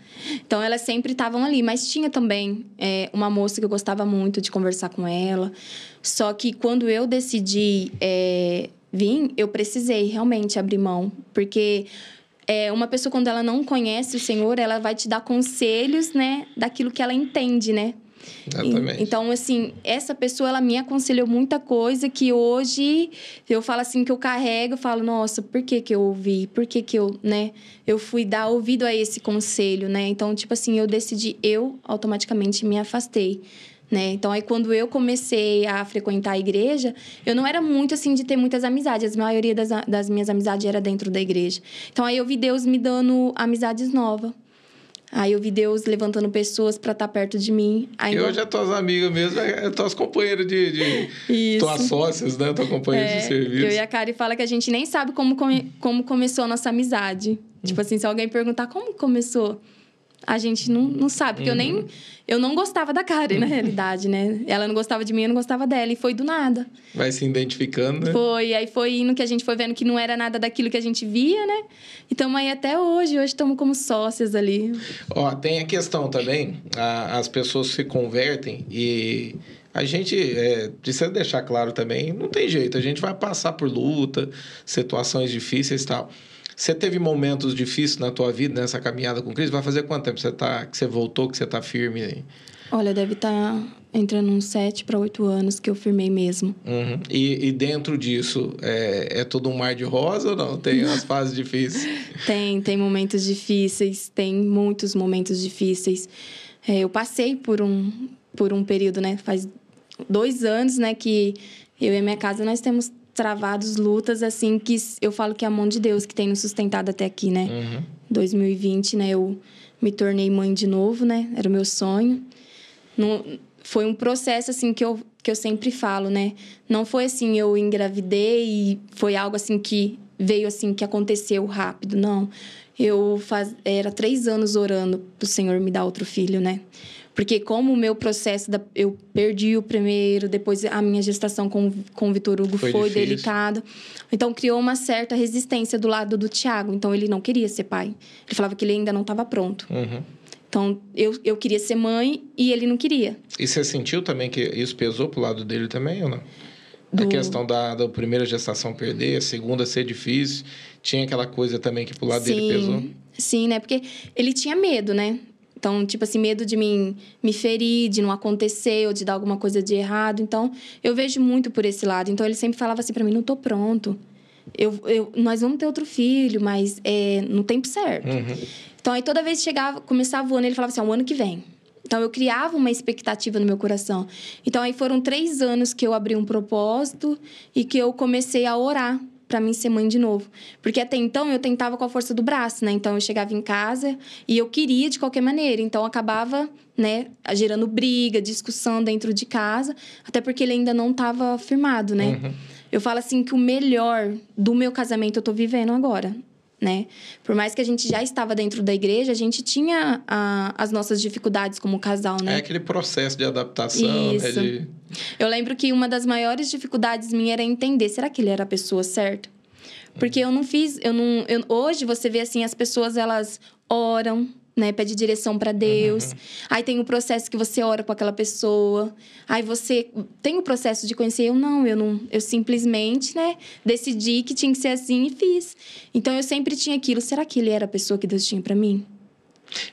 Então elas sempre estavam ali. Mas tinha também é, uma moça que eu gostava muito de conversar com ela. Só que quando eu decidi é, vir, eu precisei realmente abrir mão. Porque é, uma pessoa, quando ela não conhece o Senhor, ela vai te dar conselhos, né? Daquilo que ela entende, né? Exatamente. Então, assim, essa pessoa, ela me aconselhou muita coisa que hoje eu falo assim, que eu carrego, eu falo, nossa, por que que eu ouvi? Por que que eu, né? Eu fui dar ouvido a esse conselho, né? Então, tipo assim, eu decidi, eu automaticamente me afastei. Né? Então, aí quando eu comecei a frequentar a igreja, eu não era muito assim de ter muitas amizades. A maioria das, das minhas amizades era dentro da igreja. Então, aí eu vi Deus me dando amizades novas. Aí eu vi Deus levantando pessoas para estar tá perto de mim. Aí e hoje as tuas amigas mesmo, é tuas companheiras de, de Isso. tuas sócias, né? Tuas companheiras é, de serviço. Eu e a Kari fala que a gente nem sabe como, come, como começou a nossa amizade. Tipo assim, se alguém perguntar como começou, a gente não, não sabe. Porque eu nem. Uhum. Eu não gostava da Karen, na realidade, né? Ela não gostava de mim, eu não gostava dela. E foi do nada. Vai se identificando, né? Foi, aí foi indo que a gente foi vendo que não era nada daquilo que a gente via, né? E estamos aí até hoje. Hoje estamos como sócias ali. Ó, tem a questão também, a- as pessoas se convertem e a gente é, precisa deixar claro também, não tem jeito, a gente vai passar por luta, situações difíceis e tal. Você teve momentos difíceis na tua vida, nessa caminhada com Cristo? Vai fazer quanto tempo você tá, que você voltou, que você tá firme aí? Olha, deve estar entrando uns sete para oito anos que eu firmei mesmo. Uhum. E, e dentro disso, é, é tudo um mar de rosa ou não? Tem umas fases difíceis? Tem, tem momentos difíceis, tem muitos momentos difíceis. É, eu passei por um, por um período, né? Faz dois anos, né, que eu e minha casa nós temos travados lutas assim que eu falo que é a mão de Deus que tem nos sustentado até aqui, né? Uhum. 2020, né, eu me tornei mãe de novo, né? Era o meu sonho. Não, foi um processo assim que eu, que eu sempre falo, né? Não foi assim eu engravidei e foi algo assim que veio assim que aconteceu rápido, não. Eu faz, era três anos orando pro Senhor me dar outro filho, né? Porque como o meu processo, da, eu perdi o primeiro, depois a minha gestação com, com o Vitor Hugo Foi foi, delicada. Então criou uma certa resistência do lado do Tiago. Então ele não queria ser pai. Ele falava que ele ainda não estava pronto. Uhum. Então eu, eu queria ser mãe e ele não queria. E você sentiu também que isso pesou pro lado dele também ou não? A Do- questão da, da primeira gestação perder, a segunda ser difícil. Tinha aquela coisa também que pro lado dele pesou. Sim, né? Porque ele tinha medo, né? Então, tipo assim, medo de mim me ferir, de não acontecer ou de dar alguma coisa de errado. Então, eu vejo muito por esse lado. Então, ele sempre falava assim pra mim: não tô pronto. Eu, eu, nós vamos ter outro filho, mas é no tempo certo. Uhum. Então, aí toda vez que chegava, começava o ano, ele falava assim: é o ano que vem. Então, eu criava uma expectativa no meu coração. Então, aí foram três anos que eu abri um propósito e que eu comecei a orar para mim ser mãe de novo. Porque até então eu tentava com a força do braço, né? Então, eu chegava em casa e eu queria de qualquer maneira. Então, acabava, né, gerando briga, discussão dentro de casa, até porque ele ainda não estava firmado, né? Uhum. Eu falo assim que o melhor do meu casamento eu tô vivendo agora, né? Por mais que a gente já estava dentro da igreja, a gente tinha ah, as nossas dificuldades como casal, É né? aquele processo de adaptação, Isso. né? De... Eu lembro que uma das maiores dificuldades minha era entender, será que ele era a pessoa certa? Porque eu não fiz, eu não, eu- hoje você vê assim as pessoas elas oram, né, pede direção para Deus. Aí tem o processo que você ora com aquela pessoa. Aí você tem o processo de conhecer eu não, eu não, eu simplesmente, né, decidi que tinha que ser assim e fiz. Então eu sempre tinha aquilo, será que ele era a pessoa que Deus tinha para mim?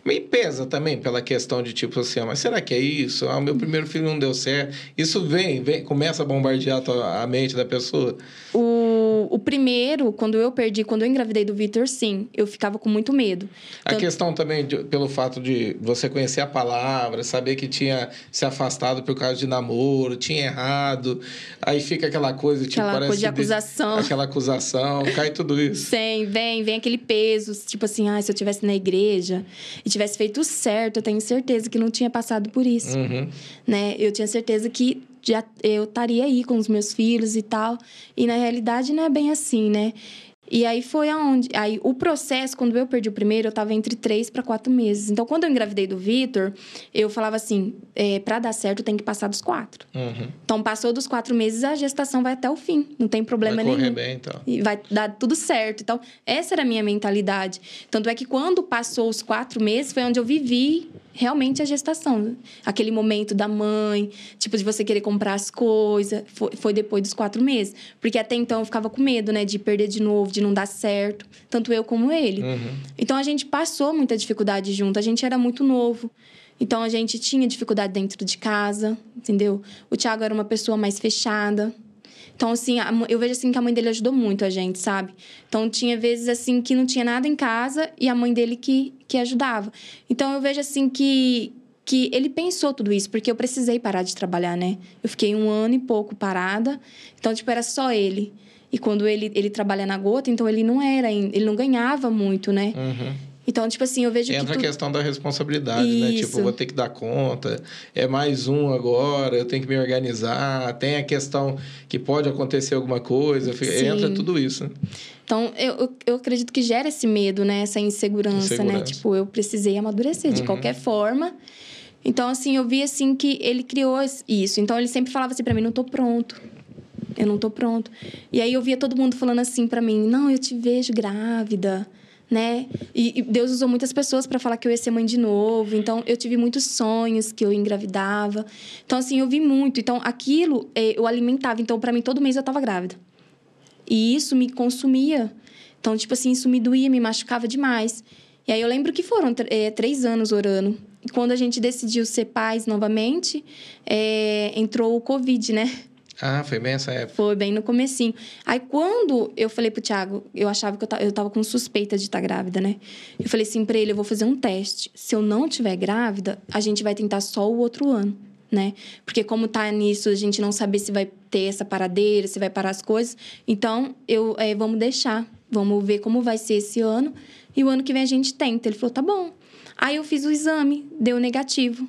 Me pesa também pela questão de tipo assim, ah, mas será que é isso? Ah, o meu primeiro filho não deu certo. Isso vem, vem começa a bombardear a, tua- a mente da pessoa. O, o primeiro, quando eu perdi, quando eu engravidei do Vitor, sim, eu ficava com muito medo. A Tanto- questão também de- pelo fato de você conhecer a palavra, saber que tinha se afastado por causa de namoro, tinha errado, aí fica aquela coisa tipo Aquela parece coisa de acusação. aquela acusação, cai tudo isso. Vem, vem, vem aquele peso, tipo assim, ah, se eu tivesse na igreja e tivesse feito certo, eu tenho certeza que não tinha passado por isso, Uhum. né? Eu tinha certeza que já eu estaria aí com os meus filhos e tal. E na realidade não é bem assim, né? E aí foi aonde. Aí o processo, quando eu perdi o primeiro, eu tava entre três para quatro meses. Então, quando eu engravidei do Vitor, eu falava assim: é, para dar certo, tem que passar dos quatro. Uhum. Então, passou dos quatro meses, a gestação vai até o fim. Não tem problema Vai correr nenhum. bem, então. E vai dar tudo certo. Então, essa era a minha mentalidade. Tanto é que quando passou os quatro meses, foi onde eu vivi realmente a gestação. Aquele momento da mãe, tipo, de você querer comprar as coisas. Foi, foi depois dos quatro meses. Porque até então eu ficava com medo, né? De perder de novo, de não dar certo. Tanto eu como ele. Uhum. Então, a gente passou muita dificuldade junto. A gente era muito novo. Então, a gente tinha dificuldade dentro de casa, entendeu? O Thiago era uma pessoa mais fechada. Então, assim, eu vejo assim que a mãe dele ajudou muito a gente, sabe? Então, tinha vezes assim que não tinha nada em casa e a mãe dele que, que ajudava. Então, eu vejo assim que, que ele pensou tudo isso, porque eu precisei parar de trabalhar, né? Eu fiquei um ano e pouco parada. Então, tipo, era só ele. E quando ele, ele trabalha na gota, então ele não era, ele não ganhava muito, né? Uhum. Então, tipo assim, eu vejo Entra que. Entra tu... a questão da responsabilidade, Isso. né? Tipo, vou ter que dar conta, é mais um agora, eu tenho que me organizar. Tem a questão que pode acontecer alguma coisa, Sim. entra tudo isso. Então, eu, eu acredito que gera esse medo, né? Essa insegurança, insegurança. né? Tipo, eu precisei amadurecer de uhum. qualquer forma. Então, assim, eu vi, assim, que ele criou isso. Então, ele sempre falava assim para mim, não tô pronto. Eu não tô pronto. E aí, eu via todo mundo falando assim para mim, não, eu te vejo grávida né? E, e Deus usou muitas pessoas para falar que eu ia ser mãe de novo. Então, eu tive muitos sonhos que eu engravidava. Então, assim, eu vi muito. Então, aquilo é, eu alimentava. Então, para mim, todo mês eu estava grávida. E isso me consumia. Então, tipo assim, isso me doía, me machucava demais. E aí, eu lembro que foram é, três anos orando. E quando a gente decidiu ser pais novamente, é, entrou o Covid, né? Ah, foi bem essa época? Foi bem no comecinho. Aí, quando eu falei pro Thiago, eu achava que eu, eu tava com suspeita de estar tá grávida, né? Eu falei assim pra ele, eu vou fazer um teste. Se eu não tiver grávida, a gente vai tentar só o outro ano, né? Porque como tá nisso, a gente não sabe se vai ter essa paradeira, se vai parar as coisas. Então, eu é, vamos deixar. Vamos ver como vai ser esse ano. E o ano que vem a gente tenta. Ele falou, tá bom. Aí eu fiz o exame, deu negativo.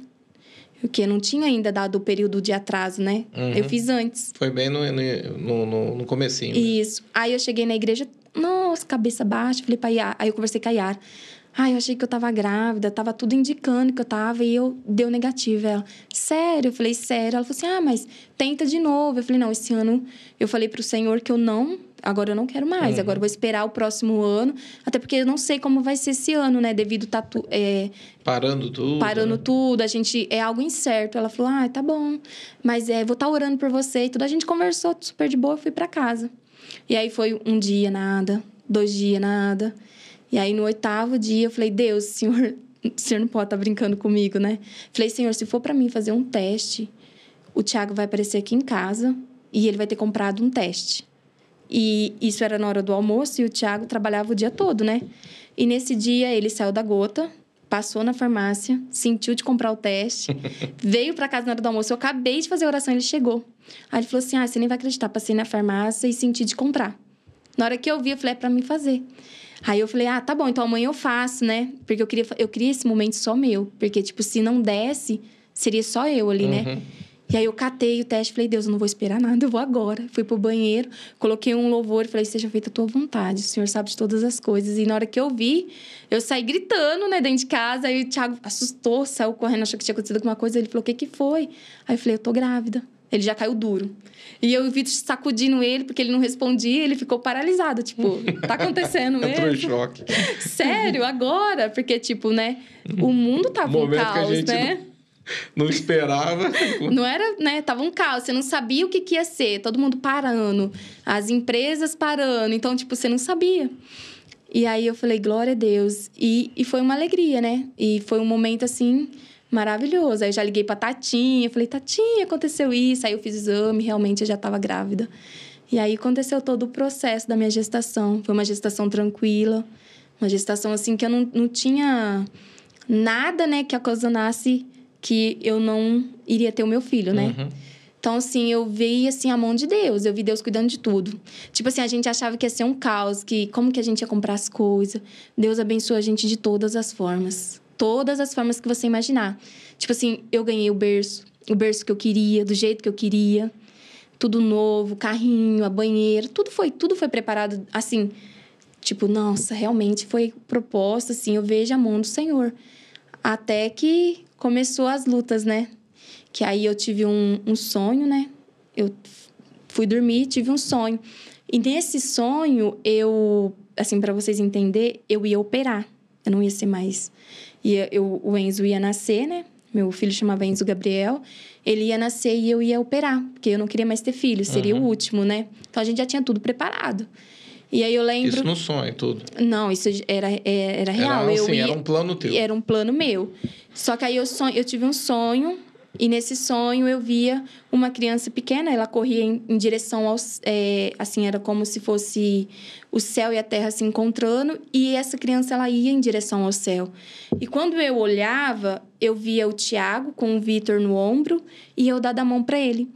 Porque não tinha ainda dado o período de atraso, né? Uhum. Eu fiz antes. Foi bem no, no, no, no comecinho. Né? Isso. Aí eu cheguei na igreja, nossa, cabeça baixa. Falei pra Iara. Aí eu conversei com a Iara. Ai, eu achei que eu tava grávida, tava tudo indicando que eu tava e eu deu negativo. Ela, sério? Eu falei, sério. Ela falou assim: ah, mas tenta de novo. Eu falei, não, esse ano eu falei pro Senhor que eu não agora eu não quero mais, uhum. agora eu vou esperar o próximo ano, até porque eu não sei como vai ser esse ano, né? Devido tá é, parando tudo. Parando né? tudo, a gente é algo incerto. Ela falou: "Ah, tá bom, mas é, vou estar tá orando por você". E tudo a gente conversou super de boa, eu fui para casa. E aí foi um dia nada, dois dias nada. E aí no oitavo dia eu falei: "Deus, senhor, o senhor não pode estar tá brincando comigo, né?" Falei: "Senhor, se for para mim fazer um teste, o Thiago vai aparecer aqui em casa e ele vai ter comprado um teste. E isso era na hora do almoço e o Tiago trabalhava o dia todo, né? E nesse dia ele saiu da gota, passou na farmácia, sentiu de comprar o teste, veio para casa na hora do almoço. Eu acabei de fazer a oração, ele chegou. Aí ele falou assim: Ah, você nem vai acreditar, passei na farmácia e senti de comprar. Na hora que eu vi, eu falei: É pra mim fazer. Aí eu falei: Ah, tá bom, então amanhã eu faço, né? Porque eu queria, eu queria esse momento só meu. Porque, tipo, se não desse, seria só eu ali, né? uhum. né? E aí eu catei o teste, falei, Deus, eu não vou esperar nada, eu vou agora. Fui pro banheiro, coloquei um louvor e falei, seja feita a tua vontade, o Senhor sabe de todas as coisas. E na hora que eu vi, eu saí gritando, né, dentro de casa. Aí o Thiago assustou, saiu correndo, achou que tinha acontecido alguma coisa. Ele falou, o que que foi? Aí eu falei, eu tô grávida. Ele já caiu duro. E eu vi sacudindo ele, porque ele não respondia, ele ficou paralisado. Tipo, tá acontecendo mesmo? Entrou em choque. Sério, agora? Porque, tipo, né, o mundo tava um caos, né? não esperava. Não era, né? Tava um caos, você não sabia o que, que ia ser, todo mundo parando, as empresas parando, então, tipo, você não sabia. E aí eu falei, glória a Deus. E, e foi uma alegria, né? E foi um momento assim maravilhoso. Aí eu já liguei pra Tatinha, falei, Tatinha, aconteceu isso. Aí eu fiz exame, realmente eu já estava grávida. E aí aconteceu todo o processo da minha gestação. Foi uma gestação tranquila, uma gestação assim que eu não, não tinha nada, né, que ocasionasse que eu não iria ter o meu filho, né? Uhum. Então, assim, eu vi, assim, a mão de Deus. Eu vi Deus cuidando de tudo. Tipo assim, a gente achava que ia ser um caos, que como que a gente ia comprar as coisas. Deus abençoou a gente de todas as formas. Todas as formas que você imaginar. Tipo assim, eu ganhei o berço. O berço que eu queria, do jeito que eu queria. Tudo novo, carrinho, a banheira. Tudo foi, tudo foi preparado, assim... Tipo, nossa, realmente foi proposta, assim, eu vejo a mão do Senhor. Até que começou as lutas, né? Que aí eu tive um, um sonho, né? Eu fui dormir, tive um sonho. E nesse sonho, eu, assim, para vocês entenderem, eu ia operar. Eu não ia ser mais. Ia, eu, o Enzo ia nascer, né? Meu filho chamava Enzo Gabriel. Ele ia nascer e eu ia operar, porque eu não queria mais ter filho, seria uhum. o último, né? Então a gente já tinha tudo preparado. E aí eu lembro. Isso no sonho, tudo. Não, isso era, é, era real. Era, assim, eu ia... era um plano teu. Era um plano meu. Só que aí eu, sonho, eu tive um sonho, e nesse sonho eu via uma criança pequena, ela corria em, em direção aos. É, assim, era como se fosse o céu e a terra se encontrando, e essa criança ela ia em direção ao céu. E quando eu olhava, eu via o Tiago com o Vitor no ombro e eu dava a mão para ele.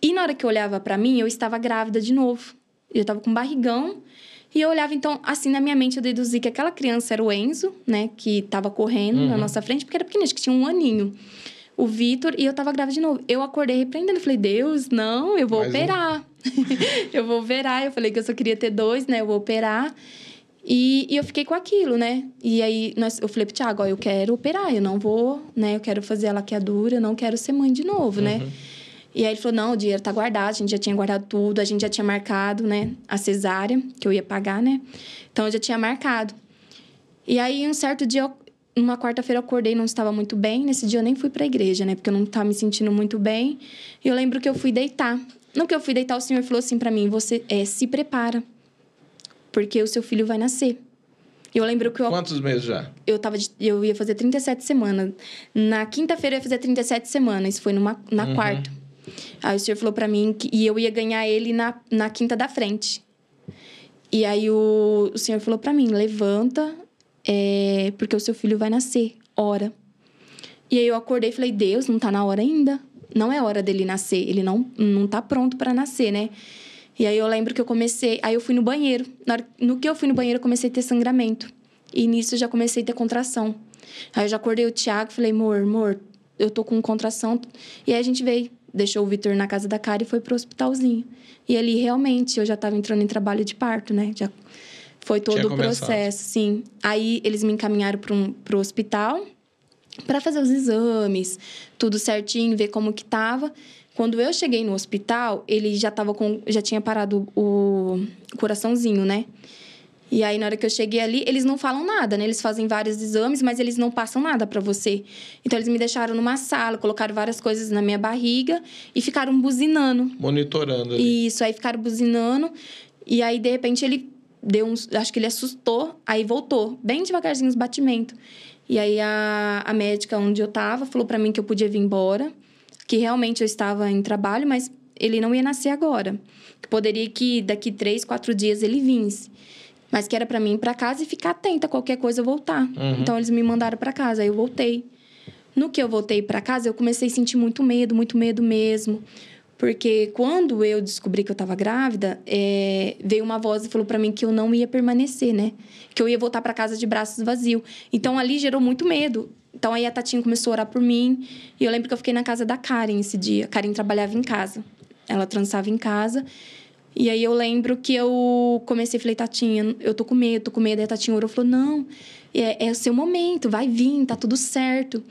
E na hora que eu olhava para mim, eu estava grávida de novo. Eu tava com barrigão E eu olhava, então, assim, na minha mente, eu deduzi que aquela criança era o Enzo, né? Que tava correndo uhum. na nossa frente, porque era pequenininho, acho que tinha um aninho. O Vitor, e eu tava grávida de novo. Eu acordei repreendendo, falei, Deus, não, eu vou Mais operar. Um. eu vou operar. Eu falei que eu só queria ter dois, né? Eu vou operar. E, e eu fiquei com aquilo, né? E aí nós, eu falei pro Thiago, ó, eu quero operar, eu não vou, né? Eu quero fazer a laqueadura, eu não quero ser mãe de novo, né? uhum. né? E aí ele falou, não, o dinheiro tá guardado, a gente já tinha guardado tudo, a gente já tinha marcado, né? A cesárea, que eu ia pagar, né? Então eu já tinha marcado. E aí, um certo dia, eu, uma quarta-feira eu acordei, não estava muito bem. Nesse dia eu nem fui pra igreja, né? Porque eu não estava me sentindo muito bem. E eu lembro que eu fui deitar. No que eu fui deitar, o Senhor falou assim para mim: você é, se prepara, porque o seu filho vai nascer. Eu lembro que eu. Quantos meses já? Eu, tava de, eu ia fazer 37 semanas. Na quinta-feira eu ia fazer 37 semanas. Isso foi numa, na uhum. quarta. Aí o senhor falou para mim que e eu ia ganhar ele na, na quinta da frente. E aí o, o senhor falou para mim: levanta, é, porque o seu filho vai nascer. Ora. E aí eu acordei e falei: Deus, não tá na hora ainda não é hora dele nascer, ele não não tá pronto para nascer, né? E aí eu lembro que eu comecei, aí eu fui no banheiro. Hora, no que eu fui no banheiro, eu comecei a ter sangramento. E nisso eu já comecei a ter contração. Aí eu já acordei o Thiago, falei: "Amor, amor, eu tô com contração". E aí a gente veio, deixou o Vitor na casa da cara e foi pro hospitalzinho. E ali realmente eu já tava entrando em trabalho de parto, né? Já foi todo o processo, sim. Aí eles me encaminharam para um, pro hospital para fazer os exames, tudo certinho, ver como que tava. Quando eu cheguei no hospital, ele já tava com já tinha parado o coraçãozinho, né? E aí, na hora que eu cheguei ali, eles não falam nada, né? Eles fazem vários exames, mas eles não passam nada para você. Então, eles me deixaram numa sala, colocaram várias coisas na minha barriga e ficaram buzinando. Monitorando. Ali. Isso, aí ficaram buzinando. E aí, de repente, ele deu um. Acho que ele assustou, aí voltou, bem devagarzinho os batimentos. E aí a, a médica onde eu tava falou para mim que eu podia vir embora, que realmente eu estava em trabalho, mas ele não ia nascer agora. Que poderia que daqui três, quatro dias ele vinsse. Mas que era para mim ir para casa e ficar atenta, qualquer coisa voltar. Uhum. Então eles me mandaram para casa, aí eu voltei. No que eu voltei para casa, eu comecei a sentir muito medo, muito medo mesmo. Porque quando eu descobri que eu estava grávida, é, veio uma voz e falou para mim que eu não ia permanecer, né? Que eu ia voltar para casa de braços vazios. Então ali gerou muito medo. Então aí a Tatinha começou a orar por mim. E eu lembro que eu fiquei na casa da Karen esse dia. A Karen trabalhava em casa. Ela trançava em casa. E aí eu lembro que eu comecei falei, Tatinha, eu tô com medo, tô com medo. Aí a Tatinha orou falou: não, é, é o seu momento, vai vir, tá tudo certo.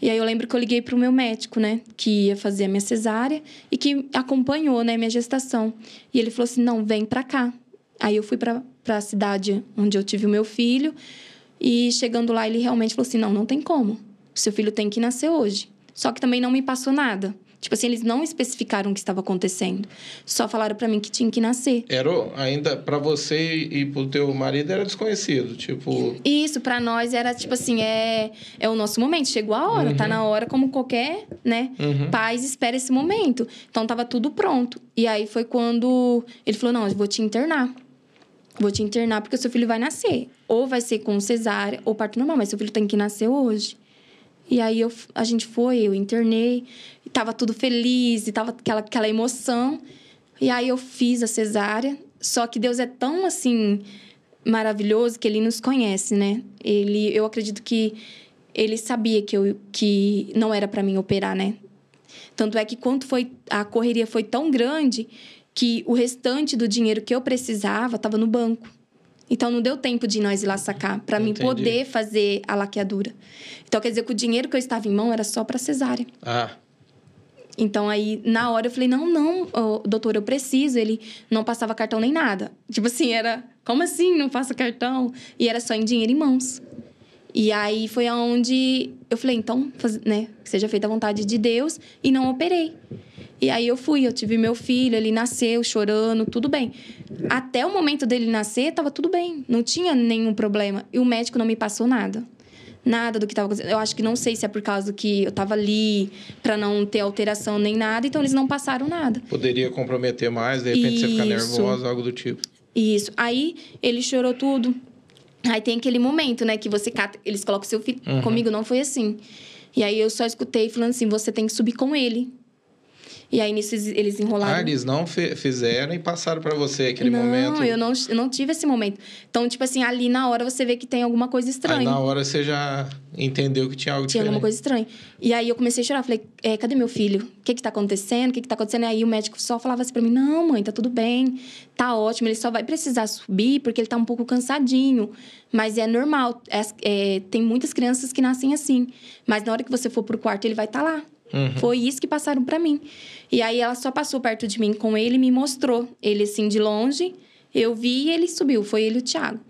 E aí eu lembro que eu liguei para o meu médico, né, que ia fazer a minha cesárea e que acompanhou, né, minha gestação. E ele falou assim: "Não, vem para cá". Aí eu fui para a cidade onde eu tive o meu filho e chegando lá ele realmente falou assim: "Não, não tem como. O seu filho tem que nascer hoje". Só que também não me passou nada. Tipo assim, eles não especificaram o que estava acontecendo. Só falaram para mim que tinha que nascer. Era ainda para você e pro teu marido era desconhecido, tipo. Isso para nós era tipo assim, é é o nosso momento, chegou a hora, tá uhum. tá na hora como qualquer, né? Uhum. Pais espera esse momento. Então tava tudo pronto. E aí foi quando ele falou: "Não, eu vou te internar. Vou te internar porque o seu filho vai nascer. Ou vai ser com cesárea ou parto normal, mas seu filho tem que nascer hoje". E aí eu, a gente foi, eu internei, tava tudo feliz, e tava aquela, aquela emoção. E aí eu fiz a cesárea. Só que Deus é tão assim maravilhoso que ele nos conhece, né? Ele, eu acredito que ele sabia que eu que não era para mim operar, né? Tanto é que quando foi a correria foi tão grande que o restante do dinheiro que eu precisava estava no banco. Então não deu tempo de nós ir lá sacar para mim poder fazer a laqueadura. Então quer dizer que o dinheiro que eu estava em mão era só para cesárea. Ah. Então aí na hora eu falei: "Não, não, doutor, eu preciso". Ele não passava cartão nem nada. Tipo assim, era: "Como assim não passa cartão?" E era só em dinheiro em mãos. E aí foi aonde eu falei: "Então, faz, né, seja feita a vontade de Deus" e não operei. E aí eu fui, eu tive meu filho, ele nasceu chorando, tudo bem. Até o momento dele nascer, tava tudo bem, não tinha nenhum problema. E o médico não me passou nada. Nada do que estava acontecendo. Eu acho que não sei se é por causa que eu estava ali para não ter alteração nem nada, então eles não passaram nada. Poderia comprometer mais, de repente Isso. você ficar nervosa, algo do tipo. Isso. Aí ele chorou tudo. Aí tem aquele momento, né, que você cata, eles colocam seu filho. Uhum. Comigo não foi assim. E aí eu só escutei falando assim: você tem que subir com ele. E aí nisso eles enrolaram. Ah, eles não fizeram e passaram para você aquele não, momento. Não, eu não, eu não tive esse momento. Então, tipo assim, ali na hora você vê que tem alguma coisa estranha. Aí na hora você já entendeu que tinha algo tinha diferente. Tinha alguma coisa estranha. E aí eu comecei a chorar. Falei, é, cadê meu filho? O que que tá acontecendo? O que que tá acontecendo? E aí o médico só falava assim pra mim, não, mãe, tá tudo bem. Tá ótimo. Ele só vai precisar subir porque ele tá um pouco cansadinho. Mas é normal. É, é, tem muitas crianças que nascem assim. Mas na hora que você for pro quarto, ele vai estar tá lá. Uhum. Foi isso que passaram para mim. E aí ela só passou perto de mim com ele e me mostrou. Ele assim de longe, eu vi e ele subiu. Foi ele e o Thiago.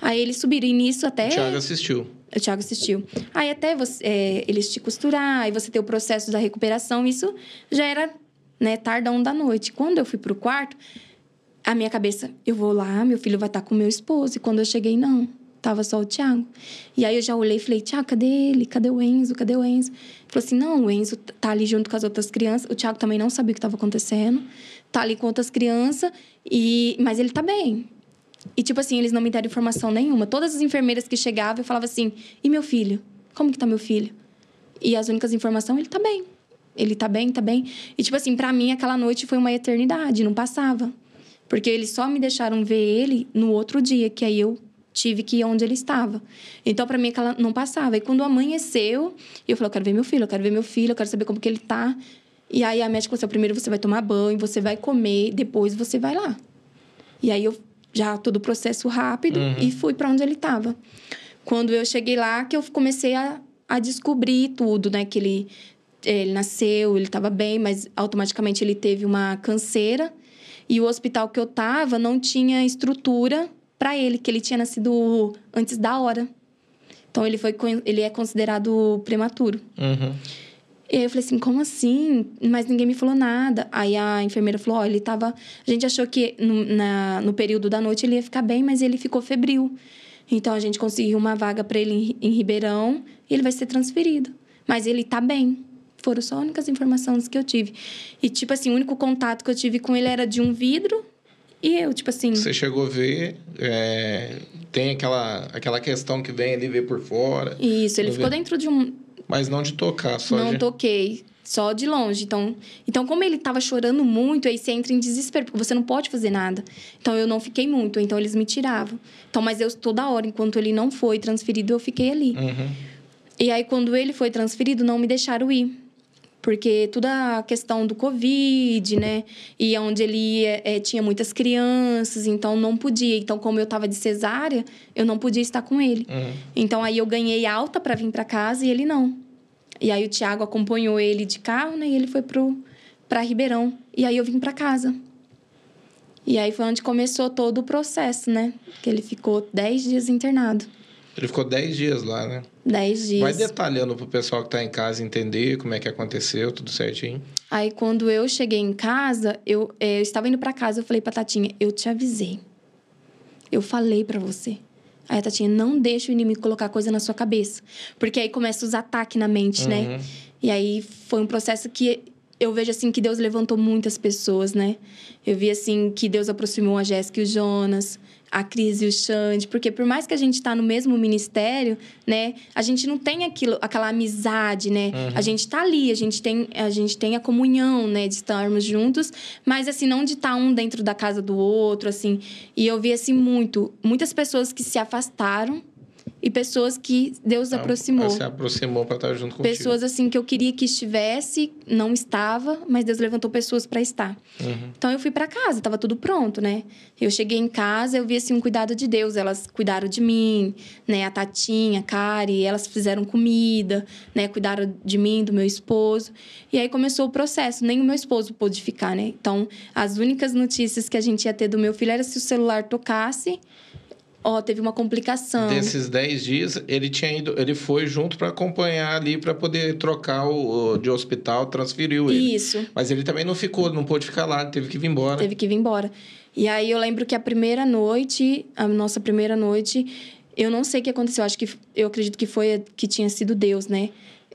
Aí eles subiram e nisso até. O Thiago assistiu. O Thiago assistiu. Aí até você, é, eles te costurar, aí você ter o processo da recuperação, isso já era né, tardão da noite. Quando eu fui pro quarto, a minha cabeça, eu vou lá, meu filho vai estar com meu esposo. E quando eu cheguei, não. Tava só o Thiago. E aí eu já olhei e falei, Thiago, cadê ele? Cadê o Enzo? Cadê o Enzo? Ele falou assim, não, o Enzo tá ali junto com as outras crianças. O Thiago também não sabia o que estava acontecendo. Tá ali com outras crianças, e... mas ele tá bem. E, tipo assim, eles não me deram informação nenhuma. Todas as enfermeiras que chegavam, eu falava assim, e meu filho? Como que tá meu filho? E as únicas informações, ele tá bem. Ele tá bem, tá bem. E, tipo assim, para mim, aquela noite foi uma eternidade, não passava. Porque eles só me deixaram ver ele no outro dia, que aí eu tive que ir onde ele estava. Então, para mim, aquela não passava. E quando amanheceu, eu falei, eu quero ver meu filho, eu quero ver meu filho, eu quero saber como que ele tá. E aí a médica falou assim, primeiro você vai tomar banho, você vai comer, depois você vai lá. E aí eu já todo o processo rápido uhum. e fui para onde ele estava. Quando eu cheguei lá, que eu comecei a, a descobrir tudo, né? Que ele, ele nasceu, ele estava bem, mas automaticamente ele teve uma canseira. E o hospital que eu estava não tinha estrutura para ele, que ele tinha nascido antes da hora. Então ele foi ele é considerado prematuro. Uhum. E aí eu falei assim, como assim? Mas ninguém me falou nada. Aí a enfermeira falou, ó, oh, ele tava... A gente achou que no, na, no período da noite ele ia ficar bem, mas ele ficou febril. Então a gente conseguiu uma vaga para ele em, em Ribeirão e ele vai ser transferido. Mas ele tá bem. Foram só as únicas informações que eu tive. E, tipo assim, o único contato que eu tive com ele era de um vidro e eu, tipo assim. Você chegou a ver. É, tem aquela, aquela questão que vem ali ver por fora. Isso, ele ficou ver. dentro de um. Mas não de tocar, só Não de... toquei, só de longe. Então, então, como ele tava chorando muito, aí você entra em desespero, porque você não pode fazer nada. Então, eu não fiquei muito, então eles me tiravam. Então, mas eu toda hora, enquanto ele não foi transferido, eu fiquei ali. Uhum. E aí, quando ele foi transferido, não me deixaram ir porque toda a questão do Covid, né? E onde ele ia, é, tinha muitas crianças, então não podia. Então, como eu estava de cesárea, eu não podia estar com ele. Uhum. Então, aí eu ganhei alta para vir para casa e ele não. E aí o Tiago acompanhou ele de carro, né? E ele foi para Ribeirão. E aí eu vim para casa. E aí foi onde começou todo o processo, né? Que ele ficou 10 dias internado. Ele ficou 10 dias lá, né? 10 dias. Vai detalhando pro pessoal que tá em casa entender como é que aconteceu, tudo certinho. Aí, quando eu cheguei em casa, eu, é, eu estava indo para casa, eu falei pra Tatinha, eu te avisei. Eu falei para você. Aí a Tatinha, não deixa o inimigo colocar coisa na sua cabeça. Porque aí começa os ataques na mente, né? uhum. né? E aí foi um processo que eu vejo assim que Deus levantou muitas pessoas, né? Eu vi assim que Deus aproximou a Jéssica e o Jonas a Cris e o Xande, porque por mais que a gente está no mesmo ministério, né, a gente não tem aquilo, aquela amizade, né? Uhum. A gente está ali, a gente tem a gente tem a comunhão, né, de estarmos juntos, mas assim não de estar tá um dentro da casa do outro, assim. E eu vi assim muito, muitas pessoas que se afastaram e pessoas que Deus ah, aproximou. Se aproximou para estar junto contigo. Pessoas assim que eu queria que estivesse, não estava, mas Deus levantou pessoas para estar. Uhum. Então eu fui para casa, estava tudo pronto, né? Eu cheguei em casa, eu vi assim um cuidado de Deus, elas cuidaram de mim, né? A Tatinha, a Kari, elas fizeram comida, né? Cuidaram de mim, do meu esposo. E aí começou o processo, nem o meu esposo pôde ficar, né? Então, as únicas notícias que a gente ia ter do meu filho era se o celular tocasse ó, teve uma complicação. Desses 10 dias, ele tinha ido, ele foi junto para acompanhar ali para poder trocar o, de hospital, transferiu ele. Isso. Mas ele também não ficou, não pôde ficar lá, teve que vir embora. Teve que vir embora. E aí eu lembro que a primeira noite, a nossa primeira noite, eu não sei o que aconteceu, acho que eu acredito que foi que tinha sido Deus, né?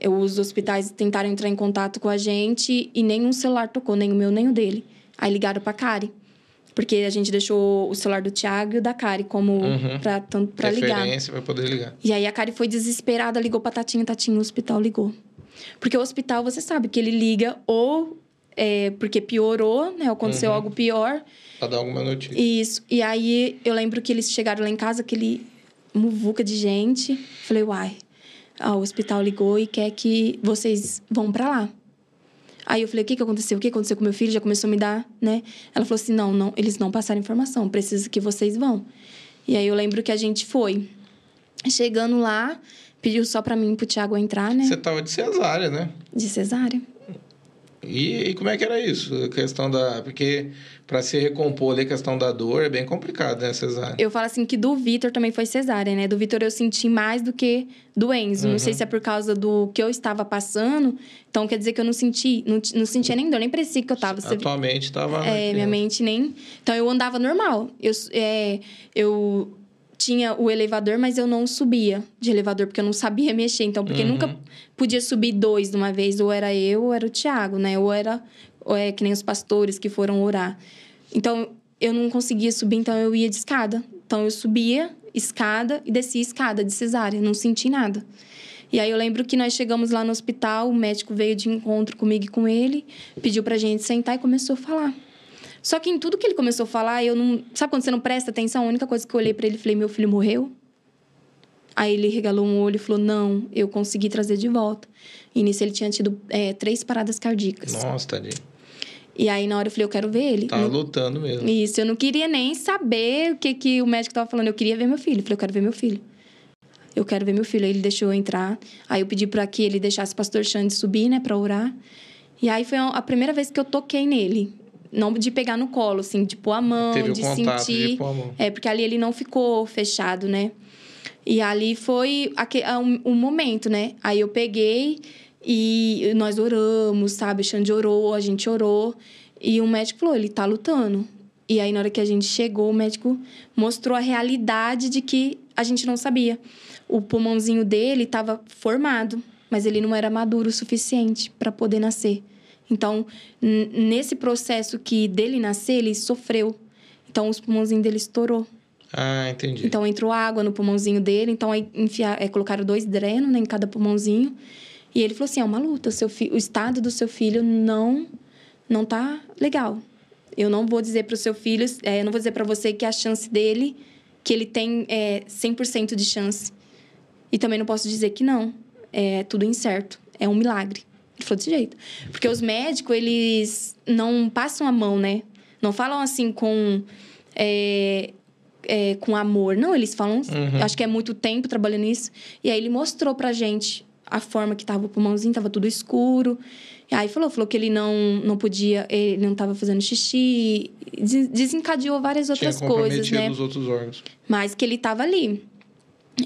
Os hospitais tentaram entrar em contato com a gente e nenhum celular tocou, nem o meu, nem o dele. Aí ligaram para Kari. Porque a gente deixou o celular do Thiago e o da Kari como uhum. pra, pra ligar. Pra poder ligar. E aí a Kari foi desesperada, ligou pra Tatinha, Tatinha, o hospital ligou. Porque o hospital, você sabe que ele liga ou é, porque piorou, né? Aconteceu Uhum. algo pior. Pra dar alguma notícia. Isso. E aí eu lembro que eles chegaram lá em casa, aquele muvuca de gente. Falei, uai, ah, o hospital ligou e quer que vocês vão pra lá. Aí eu falei, o que, que aconteceu? O que aconteceu com meu filho? Já começou a me dar, né? Ela falou assim: não, não, eles não passaram informação, precisa que vocês vão. E aí eu lembro que a gente foi. Chegando lá, pediu só pra mim e pro Thiago entrar, né? Você tava de cesárea, né? De cesárea. E, e como é que era isso? A questão da. Porque pra se recompor ali a questão da dor é bem complicado, né, cesárea? Eu falo assim que do Vitor também foi cesárea, né? Do Vitor eu senti mais do que do Enzo. Não sei se é por causa do que eu estava passando. Então quer dizer que eu não senti, não, não sentia nem dor, nem parecia que eu tava. Você- Atualmente tava. é, minha mente nem. Então eu andava normal. Eu, é, eu tinha o elevador, mas eu não subia de elevador, porque eu não sabia mexer. Então, porque Uhum. nunca podia subir dois de uma vez. Ou era eu, ou era o Thiago, né? Ou era ou é, que nem os pastores que foram orar. Então, eu não conseguia subir, então eu ia de escada. Então, eu subia escada e descia escada de cesárea. Não senti nada. E aí eu lembro que nós chegamos lá no hospital, o médico veio de encontro comigo e com ele, pediu pra gente sentar e começou a falar. Só que em tudo que ele começou a falar, eu não. Sabe quando você não presta atenção? A única coisa que eu olhei pra ele e falei: meu filho morreu? Aí ele regalou um olho e falou: não, eu consegui trazer de volta. E nisso ele tinha tido é, três paradas cardíacas. Nossa, tadinho. E aí na hora eu falei: eu quero ver ele. Tava Não- lutando mesmo. Isso, eu não queria nem saber o que, que o médico tava falando. Eu queria ver meu filho. Eu falei, eu quero ver meu filho. Eu quero ver meu filho. Aí ele deixou eu entrar. Aí eu pedi para que ele deixasse o pastor Xande subir, né, pra orar. E aí foi a primeira vez que eu toquei nele. Não de pegar no colo, assim, de pôr a mão, Teve de sentir. de pôr a mão. É, porque ali ele não ficou fechado, né? E ali foi aque- a- um, um momento, né? Aí eu peguei e nós oramos, sabe? O Xande orou, a gente orou. E o médico falou, ele tá lutando. E aí, na hora que a gente chegou, o médico mostrou a realidade de que a gente não sabia. O pulmãozinho dele estava formado, mas ele não era maduro o suficiente para poder nascer. Então, nesse processo que dele nascer, ele sofreu. Então, os pulmãozinhos dele estourou. Ah, entendi. Então entrou água no pulmãozinho dele, então aí enfiar, é, colocaram dois drenos né, em cada pulmãozinho. E ele falou assim: é uma luta, o, seu fi- o estado do seu filho não não tá legal. Eu não vou dizer para o seu filho, é, eu não vou dizer para você que a chance dele, que ele tem é, 100% de chance. E também não posso dizer que não. É tudo incerto. É um milagre. Ele falou desse jeito. Porque os médicos, eles não passam a mão, né? Não falam assim com. é, é, com amor. Não, eles falam. Uhum. Acho que é muito tempo trabalhando nisso. E aí ele mostrou pra gente a forma que tava o pulmãozinho, tava tudo escuro. E aí falou, falou que ele não, não podia, ele não tava fazendo xixi, des- desencadeou várias outras coisas, né? os outros órgãos. mas que ele estava ali.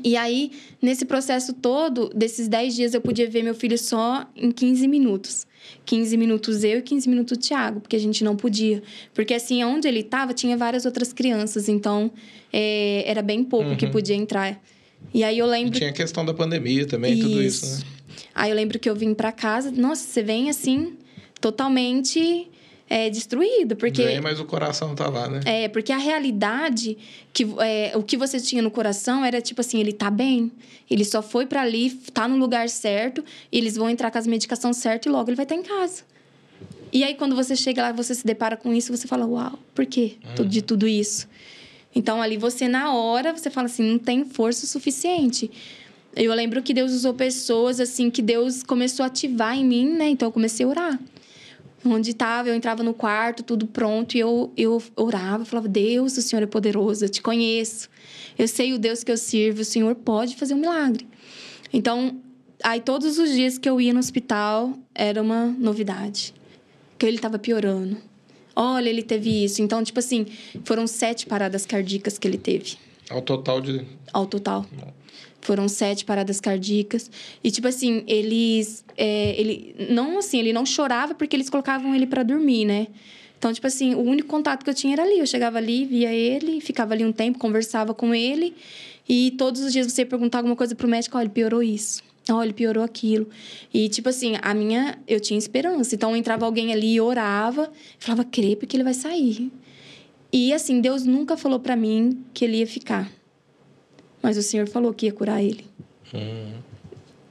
E aí, nesse processo todo, desses 10 dias, eu podia ver meu filho só em 15 minutos. 15 minutos eu e 15 minutos o Thiago, porque a gente não podia. Porque, assim, onde ele estava, tinha várias outras crianças, então é, era bem pouco que Uhum. podia entrar. E aí eu E lembro. tinha a questão da pandemia também, tudo isso, né? Aí eu lembro que eu vim pra casa, nossa, você vem assim, totalmente é, destruído, porque. Vem, mas o coração tá lá, né? É, porque a realidade, que é, o que você tinha no coração era tipo assim, ele tá bem. Ele só foi pra ali, tá no lugar certo, e eles vão entrar com as medicações certas e logo ele vai estar em casa. E aí, quando você chega lá, você se depara com isso, você fala, uau, por quê tudo de tudo isso? Então, ali você, na hora, você fala assim, não tem força suficiente. Eu lembro que Deus usou pessoas, assim, que Deus começou a ativar em mim, né? Então, eu comecei a orar onde estava, eu entrava no quarto, tudo pronto, e eu, eu orava, falava: Deus, o Senhor é poderoso, eu te conheço, eu sei o Deus que eu sirvo, o Senhor pode fazer um milagre. Então, aí todos os dias que eu ia no hospital era uma novidade, que ele estava piorando. Olha, ele teve isso. Então, tipo assim, foram sete paradas cardíacas que ele teve Ao total de. ao total. Foram sete paradas cardíacas. E, tipo assim, eles. é, ele, não assim, ele não chorava porque eles colocavam ele para dormir, né? Então, tipo assim, o único contato que eu tinha era ali. Eu chegava ali, via ele, ficava ali um tempo, conversava com ele. E todos os dias você ia perguntar alguma coisa pro médico: olha, piorou isso. Olha, ele piorou aquilo. E, tipo assim, a minha. Eu tinha esperança. Então, entrava alguém ali e orava. Falava, crepe que ele vai sair. E, assim, Deus nunca falou para mim que ele ia ficar. Mas o Senhor falou que ia curar ele. Hum.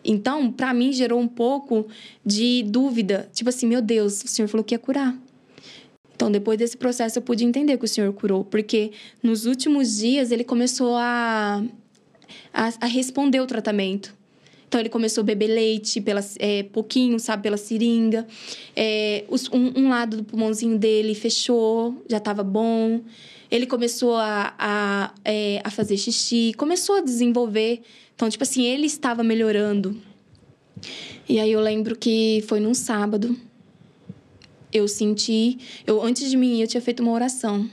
Então, para mim, gerou um pouco de dúvida. Tipo assim, meu Deus, o Senhor falou que ia curar. Então, depois desse processo, eu pude entender que o Senhor curou. Porque nos últimos dias, ele começou a, a, a responder o tratamento. Então, ele começou a beber leite, pela, é, pouquinho, sabe, pela seringa. É, os, um, um, lado do pulmãozinho dele fechou, já estava bom. Ele começou a, a, é, a fazer xixi, começou a desenvolver. Então, tipo assim, ele estava melhorando. E aí eu lembro que foi num sábado. Eu senti, eu antes de mim eu tinha feito uma oração.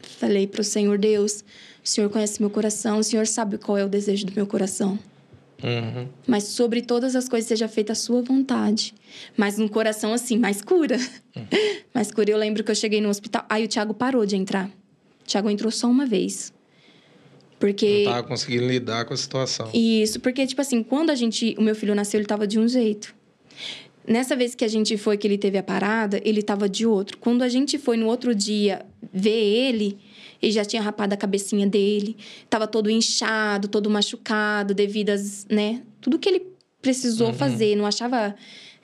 Falei para o Senhor Deus, o Senhor conhece meu coração, o Senhor sabe qual é o desejo do meu coração. Uhum. Mas sobre todas as coisas seja feita a sua vontade. Mas no coração, assim, mais cura. Uhum. mais cura. Eu lembro que eu cheguei no hospital. Aí o Thiago parou de entrar. O Thiago entrou só uma vez. Porque. Não tava conseguindo lidar com a situação. Isso, porque, tipo assim, quando a gente. O meu filho nasceu, ele tava de um jeito. Nessa vez que a gente foi, que ele teve a parada, ele tava de outro. Quando a gente foi no outro dia ver ele, ele já tinha rapado a cabecinha dele, tava todo inchado, todo machucado, devido às, né? Tudo que ele precisou uhum. fazer, não achava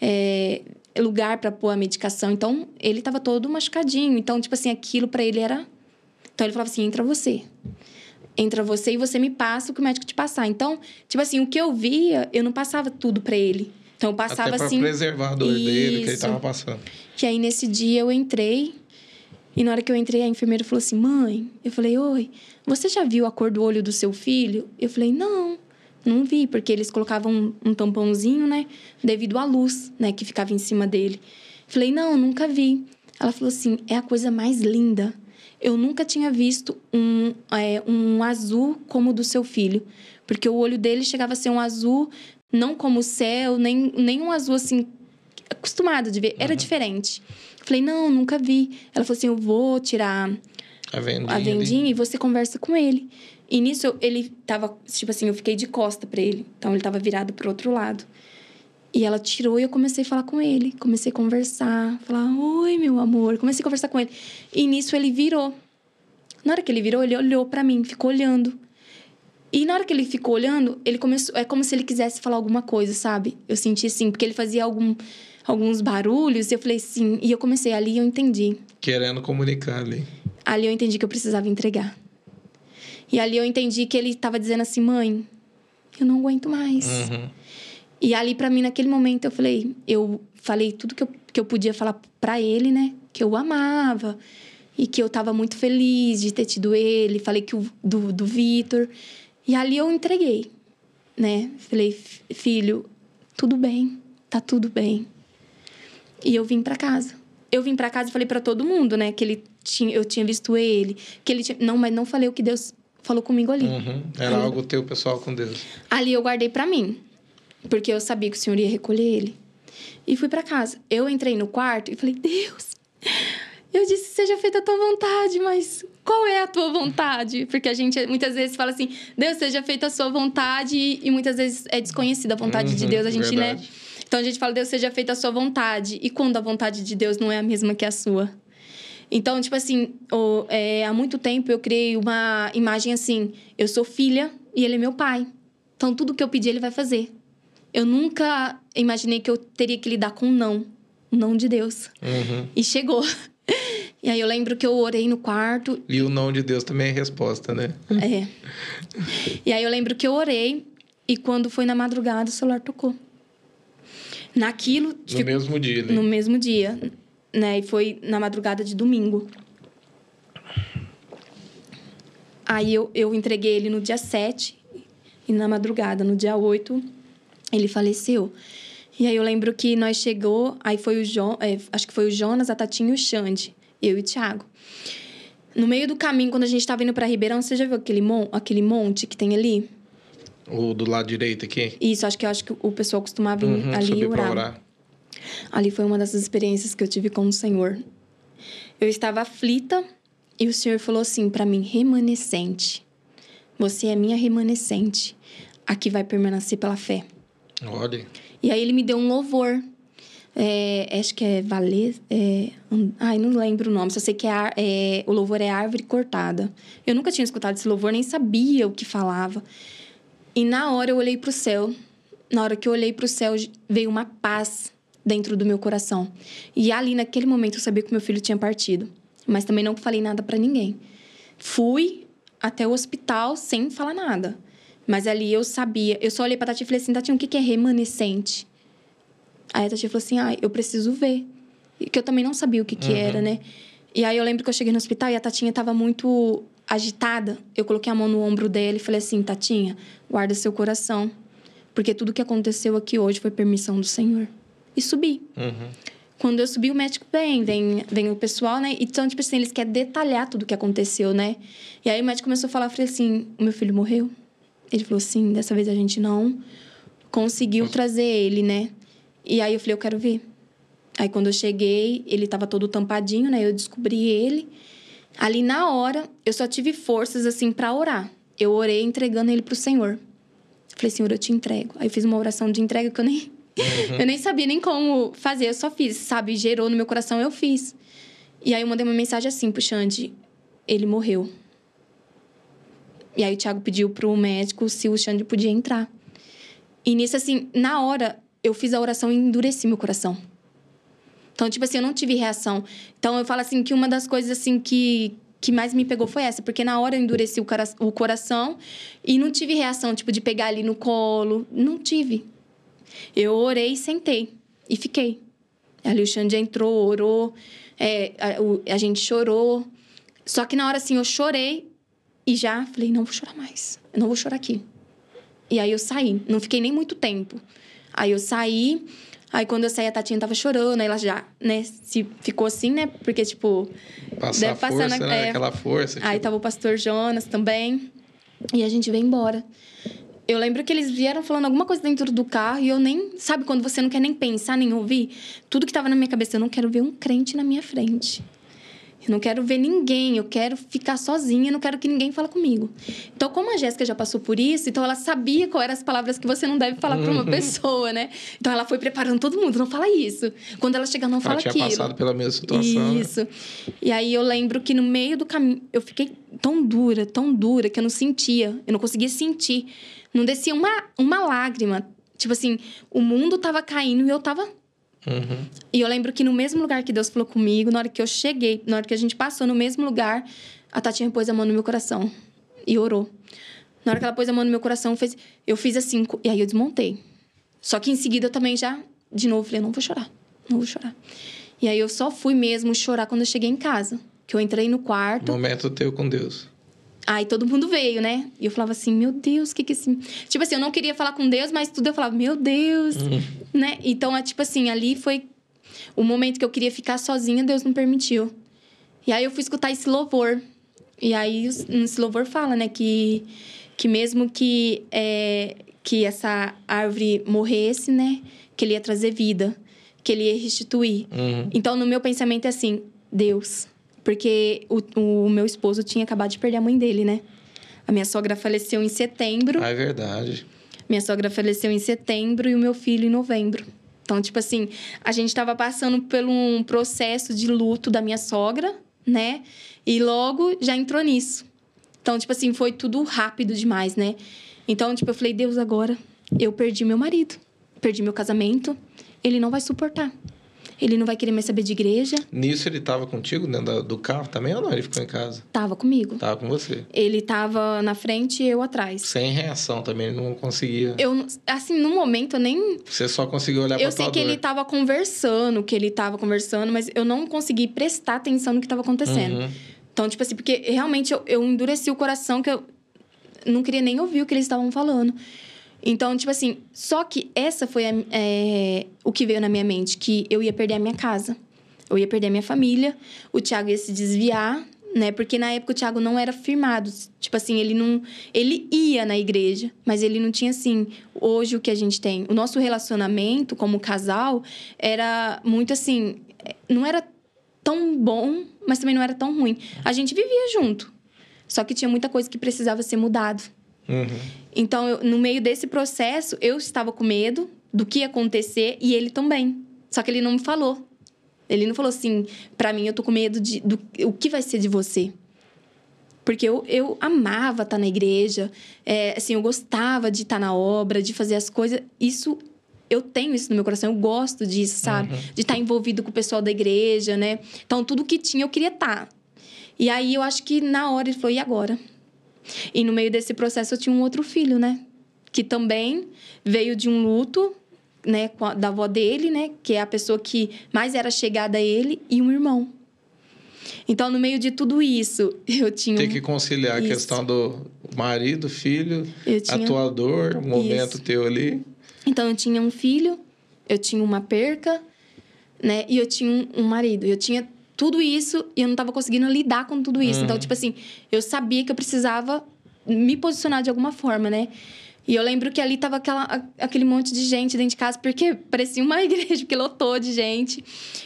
é, lugar para pôr a medicação. Então, ele tava todo machucadinho. Então, tipo assim, aquilo para ele era. Então, ele falava assim: entra você. Entra você e você me passa o que o médico te passar. Então, tipo assim, o que eu via, eu não passava tudo para ele. Então, eu passava Até pra assim. preservar a dor Isso. dele que ele tava passando. E aí, nesse dia, eu entrei e na hora que eu entrei, a enfermeira falou assim: Mãe, eu falei: Oi, você já viu a cor do olho do seu filho? Eu falei: Não, não vi, porque eles colocavam um, um tampãozinho, né? Devido à luz, né? Que ficava em cima dele. Eu falei: Não, nunca vi. Ela falou assim: É a coisa mais linda. Eu nunca tinha visto um, é, um azul como o do seu filho. Porque o olho dele chegava a ser um azul, não como o céu, nem, nem um azul assim, acostumado de ver. Era uhum. diferente. Falei, não, nunca vi. Ela falou assim: eu vou tirar a vendinha, a vendinha e você conversa com ele. E nisso ele tava, tipo assim, eu fiquei de costa para ele. Então ele tava virado pro outro lado. E ela tirou e eu comecei a falar com ele. Comecei a conversar, falar: "Oi, meu amor". Comecei a conversar com ele. E nisso ele virou. Na hora que ele virou, ele olhou para mim, ficou olhando. E na hora que ele ficou olhando, ele começou, é como se ele quisesse falar alguma coisa, sabe? Eu senti assim, porque ele fazia algum alguns barulhos, e eu falei sim. E eu comecei ali eu entendi. Querendo comunicar ali. Ali eu entendi que eu precisava entregar. E ali eu entendi que ele estava dizendo assim, mãe, eu não aguento mais. Uhum. E ali para mim naquele momento eu falei, eu falei tudo que eu, que eu podia falar para ele, né? Que eu amava e que eu estava muito feliz de ter tido ele, falei que o, do do Vitor. E ali eu entreguei, né? Falei, filho, tudo bem, tá tudo bem. E eu vim para casa. Eu vim para casa e falei para todo mundo, né, que ele tinha, eu tinha visto ele, que ele tinha, não, mas não falei o que Deus falou comigo ali. Uhum. Era ali, algo teu pessoal com Deus. Ali eu guardei para mim, porque eu sabia que o Senhor ia recolher ele. E fui para casa. Eu entrei no quarto e falei: "Deus, eu disse, seja feita a tua vontade, mas qual é a tua vontade? Porque a gente muitas vezes fala assim, Deus, seja feita a sua vontade, e, muitas vezes é desconhecida a vontade uhum, de Deus. A gente, né, verdade. né? Então a gente fala, Deus seja feita a sua vontade. E quando a vontade de Deus não é a mesma que a sua? Então, tipo assim, é, há muito tempo eu criei uma imagem assim: eu sou filha e ele é meu pai. Então, tudo que eu pedir, ele vai fazer. Eu nunca imaginei que eu teria que lidar com um não. Um não de Deus. Uhum. E chegou. E aí eu lembro que eu orei no quarto. E o não de Deus também é resposta, né? É. E aí eu lembro que eu orei e quando foi na madrugada o celular tocou naquilo. No mesmo dia, né? No mesmo dia, né? E foi na madrugada de domingo. Aí eu, eu entreguei ele no dia 7 e na madrugada, no dia 8, ele faleceu. E aí eu lembro que nós chegou, aí foi o João, é, acho que foi o Jonas, a Tatinha e o Xande, eu e o Thiago. No meio do caminho, quando a gente estava indo para Ribeirão, você já viu aquele, mon aquele monte que tem ali? O do lado direito aqui? Isso, acho que eu acho que o pessoal costumava vir uhum, ali orar. orar. Ali foi uma dessas experiências que eu tive com o Senhor. Eu estava aflita e o Senhor falou assim para mim: remanescente. Você é minha remanescente. Aqui vai permanecer pela fé. Olha. E aí ele me deu um louvor. É, acho que é valer. É, ai, não lembro o nome, só sei que é, é, o louvor é árvore cortada. Eu nunca tinha escutado esse louvor, nem sabia o que falava. E na hora eu olhei para o céu na hora que eu olhei pro céu, veio uma paz dentro do meu coração. E ali, naquele momento, eu sabia que meu filho tinha partido. Mas também não falei nada para ninguém. Fui até o hospital sem falar nada. Mas ali eu sabia. Eu só olhei pra Tati e falei assim: Tati, o que é remanescente? Aí a Tati falou assim: ah, eu preciso ver. Que eu também não sabia o que, que uhum. era, né? E aí eu lembro que eu cheguei no hospital e a Tatinha tava muito agitada. Eu coloquei a mão no ombro dela e falei assim: Tatinha, guarda seu coração. Porque tudo que aconteceu aqui hoje foi permissão do Senhor. E subi. Uhum. Quando eu subi, o médico vem, vem, vem o pessoal, né? Então, tipo assim, eles querem detalhar tudo o que aconteceu, né? E aí o médico começou a falar, eu falei assim: o meu filho morreu? Ele falou assim: dessa vez a gente não conseguiu trazer ele, né? E aí eu falei: eu quero ver. Aí quando eu cheguei, ele tava todo tampadinho, né? Eu descobri ele. Ali na hora, eu só tive forças assim para orar. Eu orei entregando ele pro Senhor. Falei, Senhor, eu te entrego. Aí eu fiz uma oração de entrega que eu nem uhum. eu nem sabia nem como fazer, eu só fiz, sabe? Gerou no meu coração, eu fiz. E aí eu mandei uma mensagem assim pro Xande, ele morreu. E aí o Thiago pediu pro médico se o Xande podia entrar. E nisso assim, na hora eu fiz a oração e endureci meu coração. Então, tipo assim, eu não tive reação. Então, eu falo assim que uma das coisas assim que, que mais me pegou foi essa, porque na hora eu endureci o, cara, o coração e não tive reação, tipo, de pegar ali no colo. Não tive. Eu orei sentei e fiquei. Ali o Xande entrou, orou, é, a, a gente chorou. Só que na hora assim eu chorei e já falei: não vou chorar mais, eu não vou chorar aqui. E aí eu saí, não fiquei nem muito tempo. Aí eu saí, Aí quando eu saí, a Tatinha tava chorando, aí ela já, né, se ficou assim, né? Porque, tipo. Passar deve força, né? É, Aquela força. Aí tipo... tava o pastor Jonas também. E a gente veio embora. Eu lembro que eles vieram falando alguma coisa dentro do carro e eu nem. Sabe quando você não quer nem pensar, nem ouvir? Tudo que tava na minha cabeça, eu não quero ver um crente na minha frente. Eu não quero ver ninguém, eu quero ficar sozinha, não quero que ninguém fale comigo. Então, como a Jéssica já passou por isso, então ela sabia quais eram as palavras que você não deve falar para uma uhum. pessoa, né? Então ela foi preparando todo mundo, não fala isso. Quando ela chegar, não fala ela tinha aquilo. passado pela mesma situação. Né? Isso. Né? E aí eu lembro que no meio do caminho, eu fiquei tão dura, tão dura, que eu não sentia, eu não conseguia sentir. Não descia uma, uma lágrima. Tipo assim, o mundo tava caindo e eu tava Uhum. E eu lembro que no mesmo lugar que Deus falou comigo, na hora que eu cheguei, na hora que a gente passou no mesmo lugar, a Tatinha pôs a mão no meu coração e orou. Na hora que ela pôs a mão no meu coração, fez, eu fiz assim, e aí eu desmontei. Só que em seguida eu também já, de novo, falei: não vou chorar, não vou chorar. E aí eu só fui mesmo chorar quando eu cheguei em casa. Que eu entrei no quarto. Momento teu com Deus. Aí todo mundo veio, né? E eu falava assim, meu Deus, o que que assim... Tipo assim, eu não queria falar com Deus, mas tudo eu falava, meu Deus, uhum. né? Então, é tipo assim, ali foi o momento que eu queria ficar sozinha, Deus não permitiu. E aí eu fui escutar esse louvor. E aí esse louvor fala, né, que, que mesmo que, é, que essa árvore morresse, né, que ele ia trazer vida, que ele ia restituir. Uhum. Então, no meu pensamento é assim, Deus porque o, o meu esposo tinha acabado de perder a mãe dele, né? A minha sogra faleceu em setembro. Ah, é verdade. Minha sogra faleceu em setembro e o meu filho em novembro. Então, tipo assim, a gente estava passando por um processo de luto da minha sogra, né? E logo já entrou nisso. Então, tipo assim, foi tudo rápido demais, né? Então, tipo, eu falei, Deus, agora eu perdi meu marido, perdi meu casamento, ele não vai suportar. Ele não vai querer mais saber de igreja. Nisso ele estava contigo dentro do carro também ou não? Ele ficou em casa? Tava comigo. Tava com você. Ele tava na frente e eu atrás. Sem reação também, ele não conseguia. Eu, assim, no momento eu nem. Você só conseguiu olhar Eu sei que dor. ele tava conversando, que ele tava conversando, mas eu não consegui prestar atenção no que tava acontecendo. Uhum. Então, tipo assim, porque realmente eu, eu endureci o coração que eu não queria nem ouvir o que eles estavam falando. Então, tipo assim, só que essa foi a, é, o que veio na minha mente, que eu ia perder a minha casa. Eu ia perder a minha família, o Thiago ia se desviar, né? Porque na época o Thiago não era firmado. Tipo assim, ele não. Ele ia na igreja, mas ele não tinha assim. Hoje o que a gente tem. O nosso relacionamento como casal era muito assim. Não era tão bom, mas também não era tão ruim. A gente vivia junto. Só que tinha muita coisa que precisava ser mudado. Uhum. Então, eu, no meio desse processo, eu estava com medo do que ia acontecer e ele também. Só que ele não me falou. Ele não falou assim, para mim, eu tô com medo de, do o que vai ser de você. Porque eu, eu amava estar na igreja, é, assim, eu gostava de estar na obra, de fazer as coisas. Isso eu tenho isso no meu coração, eu gosto disso, sabe? Uhum. De estar envolvido com o pessoal da igreja, né? Então, tudo que tinha, eu queria estar. E aí, eu acho que na hora ele falou, e agora? E no meio desse processo, eu tinha um outro filho, né? Que também veio de um luto, né? Da avó dele, né? Que é a pessoa que mais era chegada a ele, e um irmão. Então, no meio de tudo isso, eu tinha. Tem que conciliar isso. a questão do marido, filho, tinha... atuador, momento isso. teu ali. Então, eu tinha um filho, eu tinha uma perca, né? E eu tinha um, marido. Eu tinha tudo isso e eu não estava conseguindo lidar com tudo isso. Então, uhum. Então, tipo assim, eu sabia que eu precisava me posicionar de alguma forma, né? E eu lembro que ali tava aquela, aquele monte de gente dentro de casa, porque parecia uma igreja, porque lotou de gente.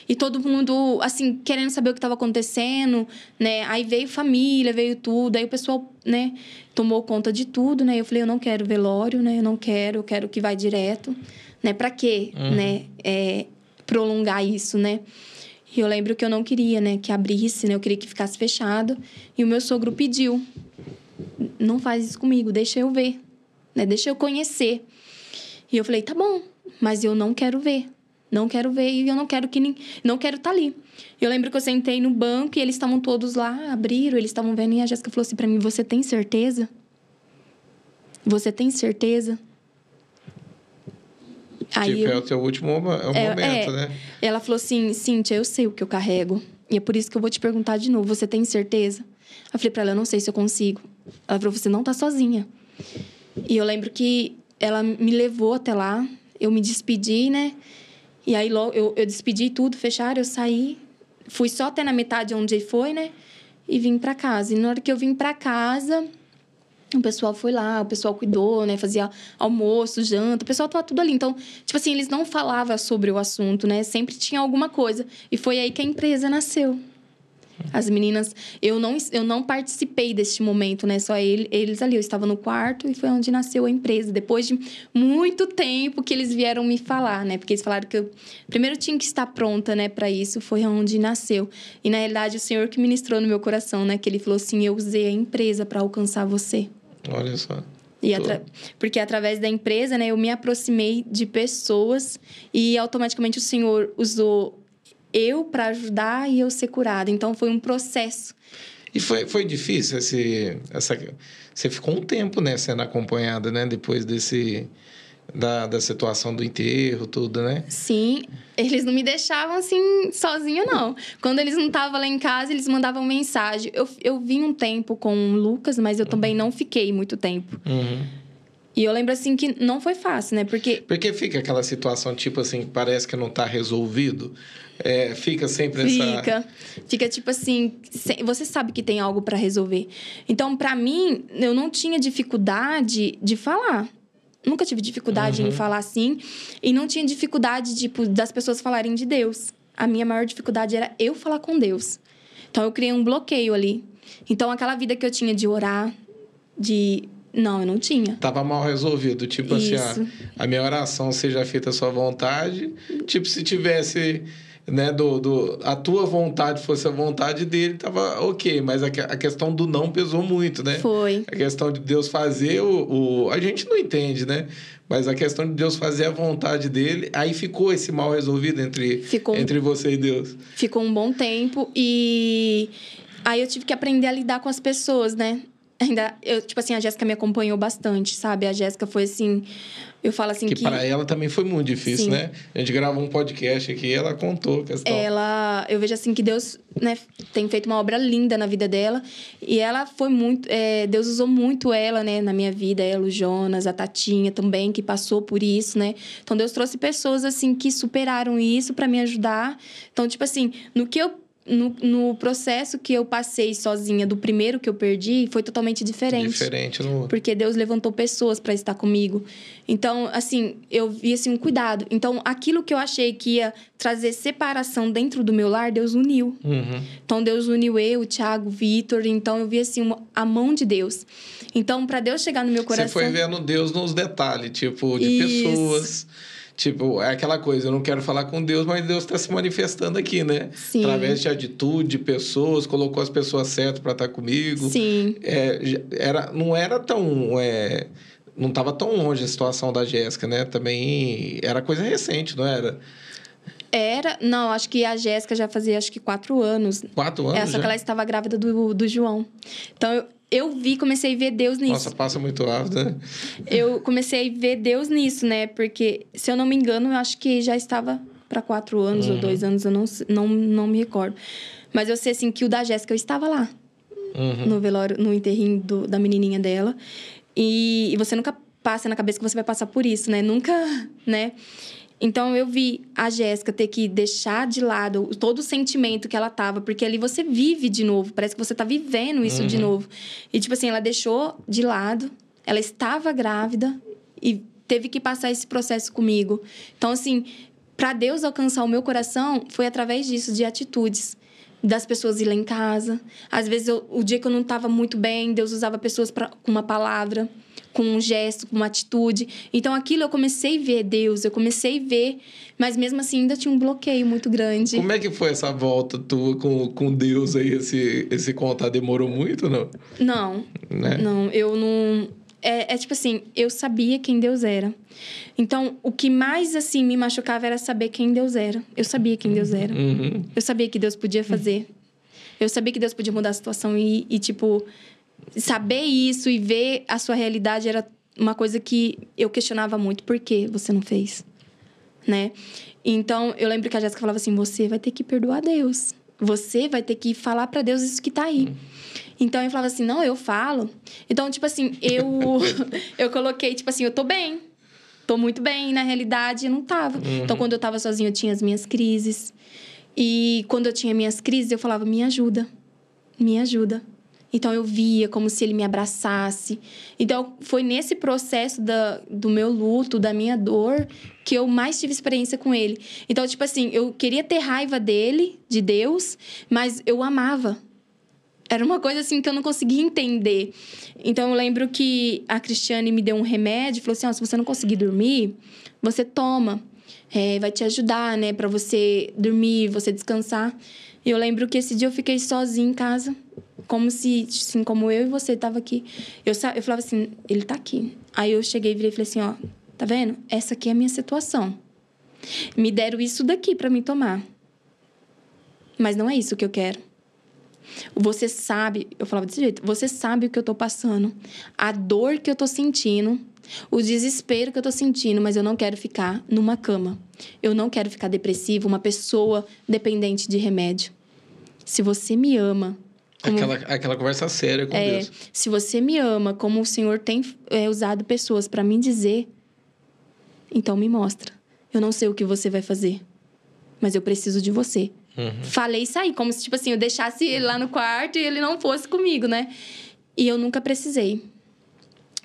E todo mundo, assim, querendo saber o que estava acontecendo, né? Aí veio família, veio tudo. Aí o pessoal, né, tomou conta de tudo, né? Eu falei, eu não quero velório, né? Eu não quero, eu quero que vá direto. Né? Pra quê, uhum. né? É, prolongar isso, né? E eu lembro que eu não queria, né? Que abrisse, né? Eu queria que ficasse fechado. E o meu sogro pediu. Não faz isso comigo, deixa eu ver né? Deixa eu conhecer. E eu falei, tá bom, mas eu não quero ver. Não quero ver e eu não quero que nem, não quero estar tá ali. Eu lembro que eu sentei no banco e eles estavam todos lá, abriram, eles estavam vendo e a Jéssica falou assim para mim: "Você tem certeza? Você tem certeza?" Aí tipo, eu, é o teu último é, momento, é, né? Ela falou assim: Cíntia, eu sei o que eu carrego. E é por isso que eu vou te perguntar de novo: você tem certeza? Eu falei pra ela: eu não sei se eu consigo. Ela falou: você não tá sozinha. E eu lembro que ela me levou até lá, eu me despedi, né? E aí logo eu, eu despedi tudo, fecharam, eu saí, fui só até na metade onde ele foi, né? E vim para casa. E na hora que eu vim para casa, o pessoal foi lá, o pessoal cuidou, né? Fazia almoço, janta, o pessoal tava tudo ali. Então, tipo assim, eles não falavam sobre o assunto, né? Sempre tinha alguma coisa. E foi aí que a empresa nasceu. As meninas, eu não, eu não participei deste momento, né? Só ele, eles ali. Eu estava no quarto e foi onde nasceu a empresa. Depois de muito tempo que eles vieram me falar, né? Porque eles falaram que eu primeiro tinha que estar pronta, né, para isso. Foi onde nasceu. E na realidade, o Senhor que ministrou no meu coração, né? Que ele falou assim: Eu usei a empresa para alcançar você. Olha só. E atra... Porque através da empresa, né, eu me aproximei de pessoas e automaticamente o Senhor usou eu para ajudar e eu ser curada. Então foi um processo. E foi, foi difícil esse, essa. Você ficou um tempo, né, sendo acompanhada, né, depois desse. Da, da situação do enterro, tudo, né? Sim, eles não me deixavam assim sozinho, não. Quando eles não estavam lá em casa, eles mandavam mensagem. Eu, eu vim um tempo com o Lucas, mas eu também não fiquei muito tempo. Uhum. E eu lembro assim que não foi fácil, né? Porque. Porque fica aquela situação, tipo assim, parece que não está resolvido. É, fica sempre fica. essa. Fica. Fica tipo assim, você sabe que tem algo para resolver. Então, para mim, eu não tinha dificuldade de falar. Nunca tive dificuldade uhum. em falar assim. E não tinha dificuldade, tipo, das pessoas falarem de Deus. A minha maior dificuldade era eu falar com Deus. Então, eu criei um bloqueio ali. Então, aquela vida que eu tinha de orar, de não, eu não tinha. Tava mal resolvido. Tipo Isso. assim, a, a minha oração seja feita a sua vontade. Tipo, se tivesse né, do, do, a tua vontade fosse a vontade dele, tava ok, mas a, a questão do não pesou muito, né? Foi. A questão de Deus fazer o, o. A gente não entende, né? Mas a questão de Deus fazer a vontade dele, aí ficou esse mal resolvido entre, ficou, entre você e Deus. Ficou um bom tempo e aí eu tive que aprender a lidar com as pessoas, né? Ainda, eu, tipo assim, a Jéssica me acompanhou bastante, sabe? A Jéssica foi assim. Eu falo assim que. Que para ela também foi muito difícil, Sim. né? A gente gravou um podcast aqui e ela contou questão. Ela. Eu vejo assim que Deus né, tem feito uma obra linda na vida dela. E ela foi muito. É, Deus usou muito ela, né, na minha vida. Ela, o Jonas, a Tatinha também, que passou por isso, né? Então Deus trouxe pessoas, assim, que superaram isso para me ajudar. Então, tipo assim, no que eu no, no processo que eu passei sozinha do primeiro que eu perdi, foi totalmente diferente. Diferente no Porque Deus levantou pessoas para estar comigo. Então, assim, eu vi assim um cuidado. Então, aquilo que eu achei que ia trazer separação dentro do meu lar, Deus uniu. Uhum. Então, Deus uniu eu, o Thiago, o Vitor. Então, eu vi assim a mão de Deus. Então, para Deus chegar no meu coração. Você foi vendo Deus nos detalhes, tipo, de Isso. pessoas Tipo, é aquela coisa, eu não quero falar com Deus, mas Deus está se manifestando aqui, né? Sim. Através de atitude, de pessoas, colocou as pessoas certas para estar comigo. Sim. É, era, não era tão. É, não estava tão longe a situação da Jéssica, né? Também era coisa recente, não era? Era, não, acho que a Jéssica já fazia acho que quatro anos. Quatro anos? É, só já? que ela estava grávida do, do João. Então eu, eu vi, comecei a ver Deus nisso. Nossa, passa muito rápido, né? Eu comecei a ver Deus nisso, né? Porque, se eu não me engano, eu acho que já estava para quatro anos Uhum. ou dois anos, eu não, não, não me recordo. Mas eu sei, assim, que o da Jéssica, eu estava lá. Uhum. No velório, no enterrinho do- da menininha dela. E, e você nunca passa na cabeça que você vai passar por isso, né? Nunca, né? Então, eu vi a Jéssica ter que deixar de lado todo o sentimento que ela tava. Porque ali você vive de novo. Parece que você tá vivendo isso de novo. E, tipo assim, ela deixou de lado. Ela estava grávida e teve que passar esse processo comigo. Então, assim, para Deus alcançar o meu coração, foi através disso, de atitudes. Das pessoas ir lá em casa. Às vezes, eu- o dia que eu não estava muito bem, Deus usava pessoas pra, com uma palavra, com um gesto, com uma atitude. Então, aquilo eu comecei a ver Deus, eu comecei a ver, mas mesmo assim ainda tinha um bloqueio muito grande. Como é que foi essa volta tua com, com Deus aí, esse, esse contato? Demorou muito, não? Não, Né? Não, eu não. É, é tipo assim, eu sabia quem Deus era. Então, o que mais, assim, me machucava era saber quem Deus era. Eu sabia quem Deus era. Uhum. Eu sabia que Deus podia fazer. Eu sabia que Deus podia mudar a situação e, e, tipo, saber isso e ver a sua realidade era uma coisa que eu questionava muito. Por que você não fez? Né? Então, eu lembro que a Jéssica falava assim: você vai ter que perdoar Deus. Você vai ter que falar para Deus isso que tá aí. Então, eu falava assim: não, eu falo. Então, tipo assim, eu, eu coloquei, tipo assim, eu tô bem. Tô muito bem, na realidade, eu não tava. Então, quando eu tava sozinha, eu tinha as minhas crises. E quando eu tinha minhas crises, eu falava: me ajuda, me ajuda. Então eu via como se ele me abraçasse. Então foi nesse processo da, do meu luto, da minha dor, que eu mais tive experiência com ele. Então, tipo assim, eu queria ter raiva dele, de Deus, mas eu amava. Era uma coisa assim que eu não conseguia entender. Então eu lembro que a Cristiane me deu um remédio, falou assim: ó, se você não conseguir dormir, você toma. É, vai te ajudar, né, Pra você dormir, você descansar. E eu lembro que esse dia eu fiquei sozinha em casa, como se, assim, como eu e você tava aqui. Eu, eu falava assim, ele tá aqui. Aí eu cheguei e virei e falei assim, ó, tá vendo? Essa aqui é a minha situação. Me deram isso daqui pra mim tomar. Mas não é isso que eu quero. Você sabe, eu falava desse jeito, você sabe o que eu tô passando, a dor que eu tô sentindo, o desespero que eu tô sentindo, mas eu não quero ficar numa cama. Eu não quero ficar depressiva, uma pessoa dependente de remédio. Se você me ama, como- Aquela, aquela conversa séria com é, Deus. se você me ama, como o Senhor tem é, usado pessoas para me dizer, então me mostra. Eu não sei o que você vai fazer, mas eu preciso de você. Uhum. Falei isso aí, como se, tipo assim, eu deixasse ele lá no quarto e ele não fosse comigo, né? E eu nunca precisei.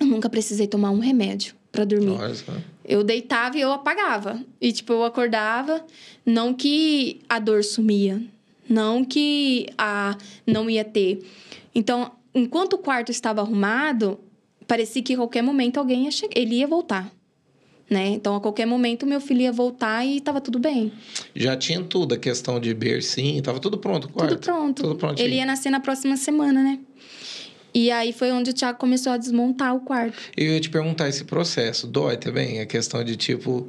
Eu nunca precisei tomar um remédio para dormir. Só. Eu deitava e eu apagava. E, tipo, eu acordava, não que a dor sumia, não que a não ia ter. Então, enquanto o quarto estava arrumado, parecia que a qualquer momento alguém ia chegar, ele ia voltar. Né? Então, a qualquer momento, meu filho ia voltar e estava tudo bem. Já tinha tudo, a questão de bercinho, tava tudo pronto, o quarto. Tudo pronto. Tudo prontinho. ele ia nascer na próxima semana, né? E aí foi onde o Thiago começou a desmontar o quarto. Eu ia te perguntar esse processo, dói também? A questão de, tipo,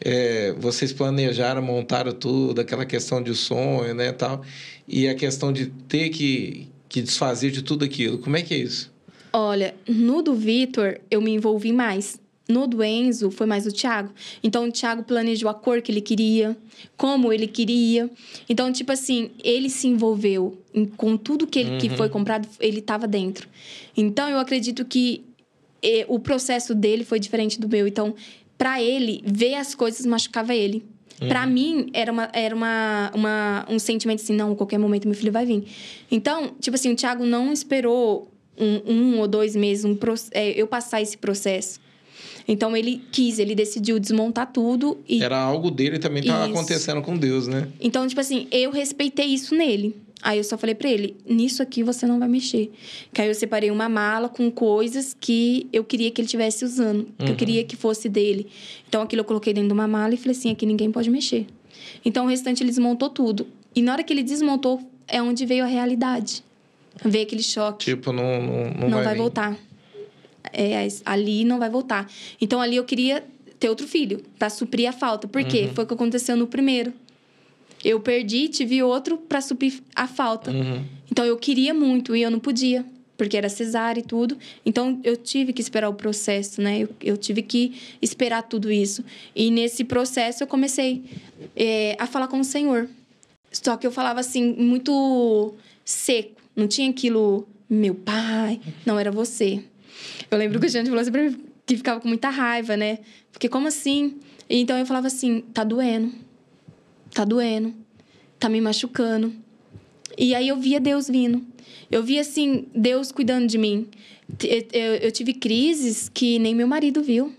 é, vocês planejaram, montaram tudo, aquela questão de sonho, né, tal, e a questão de ter que, que desfazer de tudo aquilo. Como é que é isso? Olha, no do Vitor, eu me envolvi mais. No do Enzo, foi mais o Thiago. Então, o Thiago planejou a cor que ele queria, como ele queria. Então, tipo assim, ele se envolveu em- com tudo que, ele, que foi comprado, ele estava dentro. Então, eu acredito que eh, o processo dele foi diferente do meu. Então, para ele, ver as coisas machucava ele. Pra mim, era, uma, era uma, uma, um sentimento assim, não, qualquer momento meu filho vai vir. Então, tipo assim, o Thiago não esperou um, um ou dois meses um, é, eu passar esse processo. Então ele quis, ele decidiu desmontar tudo e Era algo dele também estava Isso. acontecendo com Deus, né? Então, tipo assim, eu respeitei isso nele. Aí eu só falei pra ele: nisso aqui você não vai mexer. Que aí eu separei uma mala com coisas que eu queria que ele estivesse usando, que eu queria que fosse dele. Então aquilo eu coloquei dentro de uma mala e falei assim: aqui ninguém pode mexer. Então o restante ele desmontou tudo. E na hora que ele desmontou, é onde veio a realidade. Veio aquele choque. Tipo, não, não, não, não vai, vir. voltar. É, ali não vai voltar. Então ali eu queria ter outro filho, pra suprir a falta. Por Uhum. quê? Foi o que aconteceu no primeiro. Eu perdi, tive outro pra suprir a falta. Uhum. Então eu queria muito e eu não podia, porque era cesárea e tudo. Então eu tive que esperar o processo, né? Eu, eu tive que esperar tudo isso. E nesse processo eu comecei é, a falar com o Senhor. Só que eu falava assim, muito seco. Não tinha aquilo, meu pai, não era você. Eu lembro que o Xande falou assim pra mim que ficava com muita raiva, né? Porque como assim? Então eu falava assim, tá doendo. Tá doendo. Tá me machucando. E aí eu via Deus vindo. Eu via, assim, Deus cuidando de mim. Eu, eu tive crises que nem meu marido viu.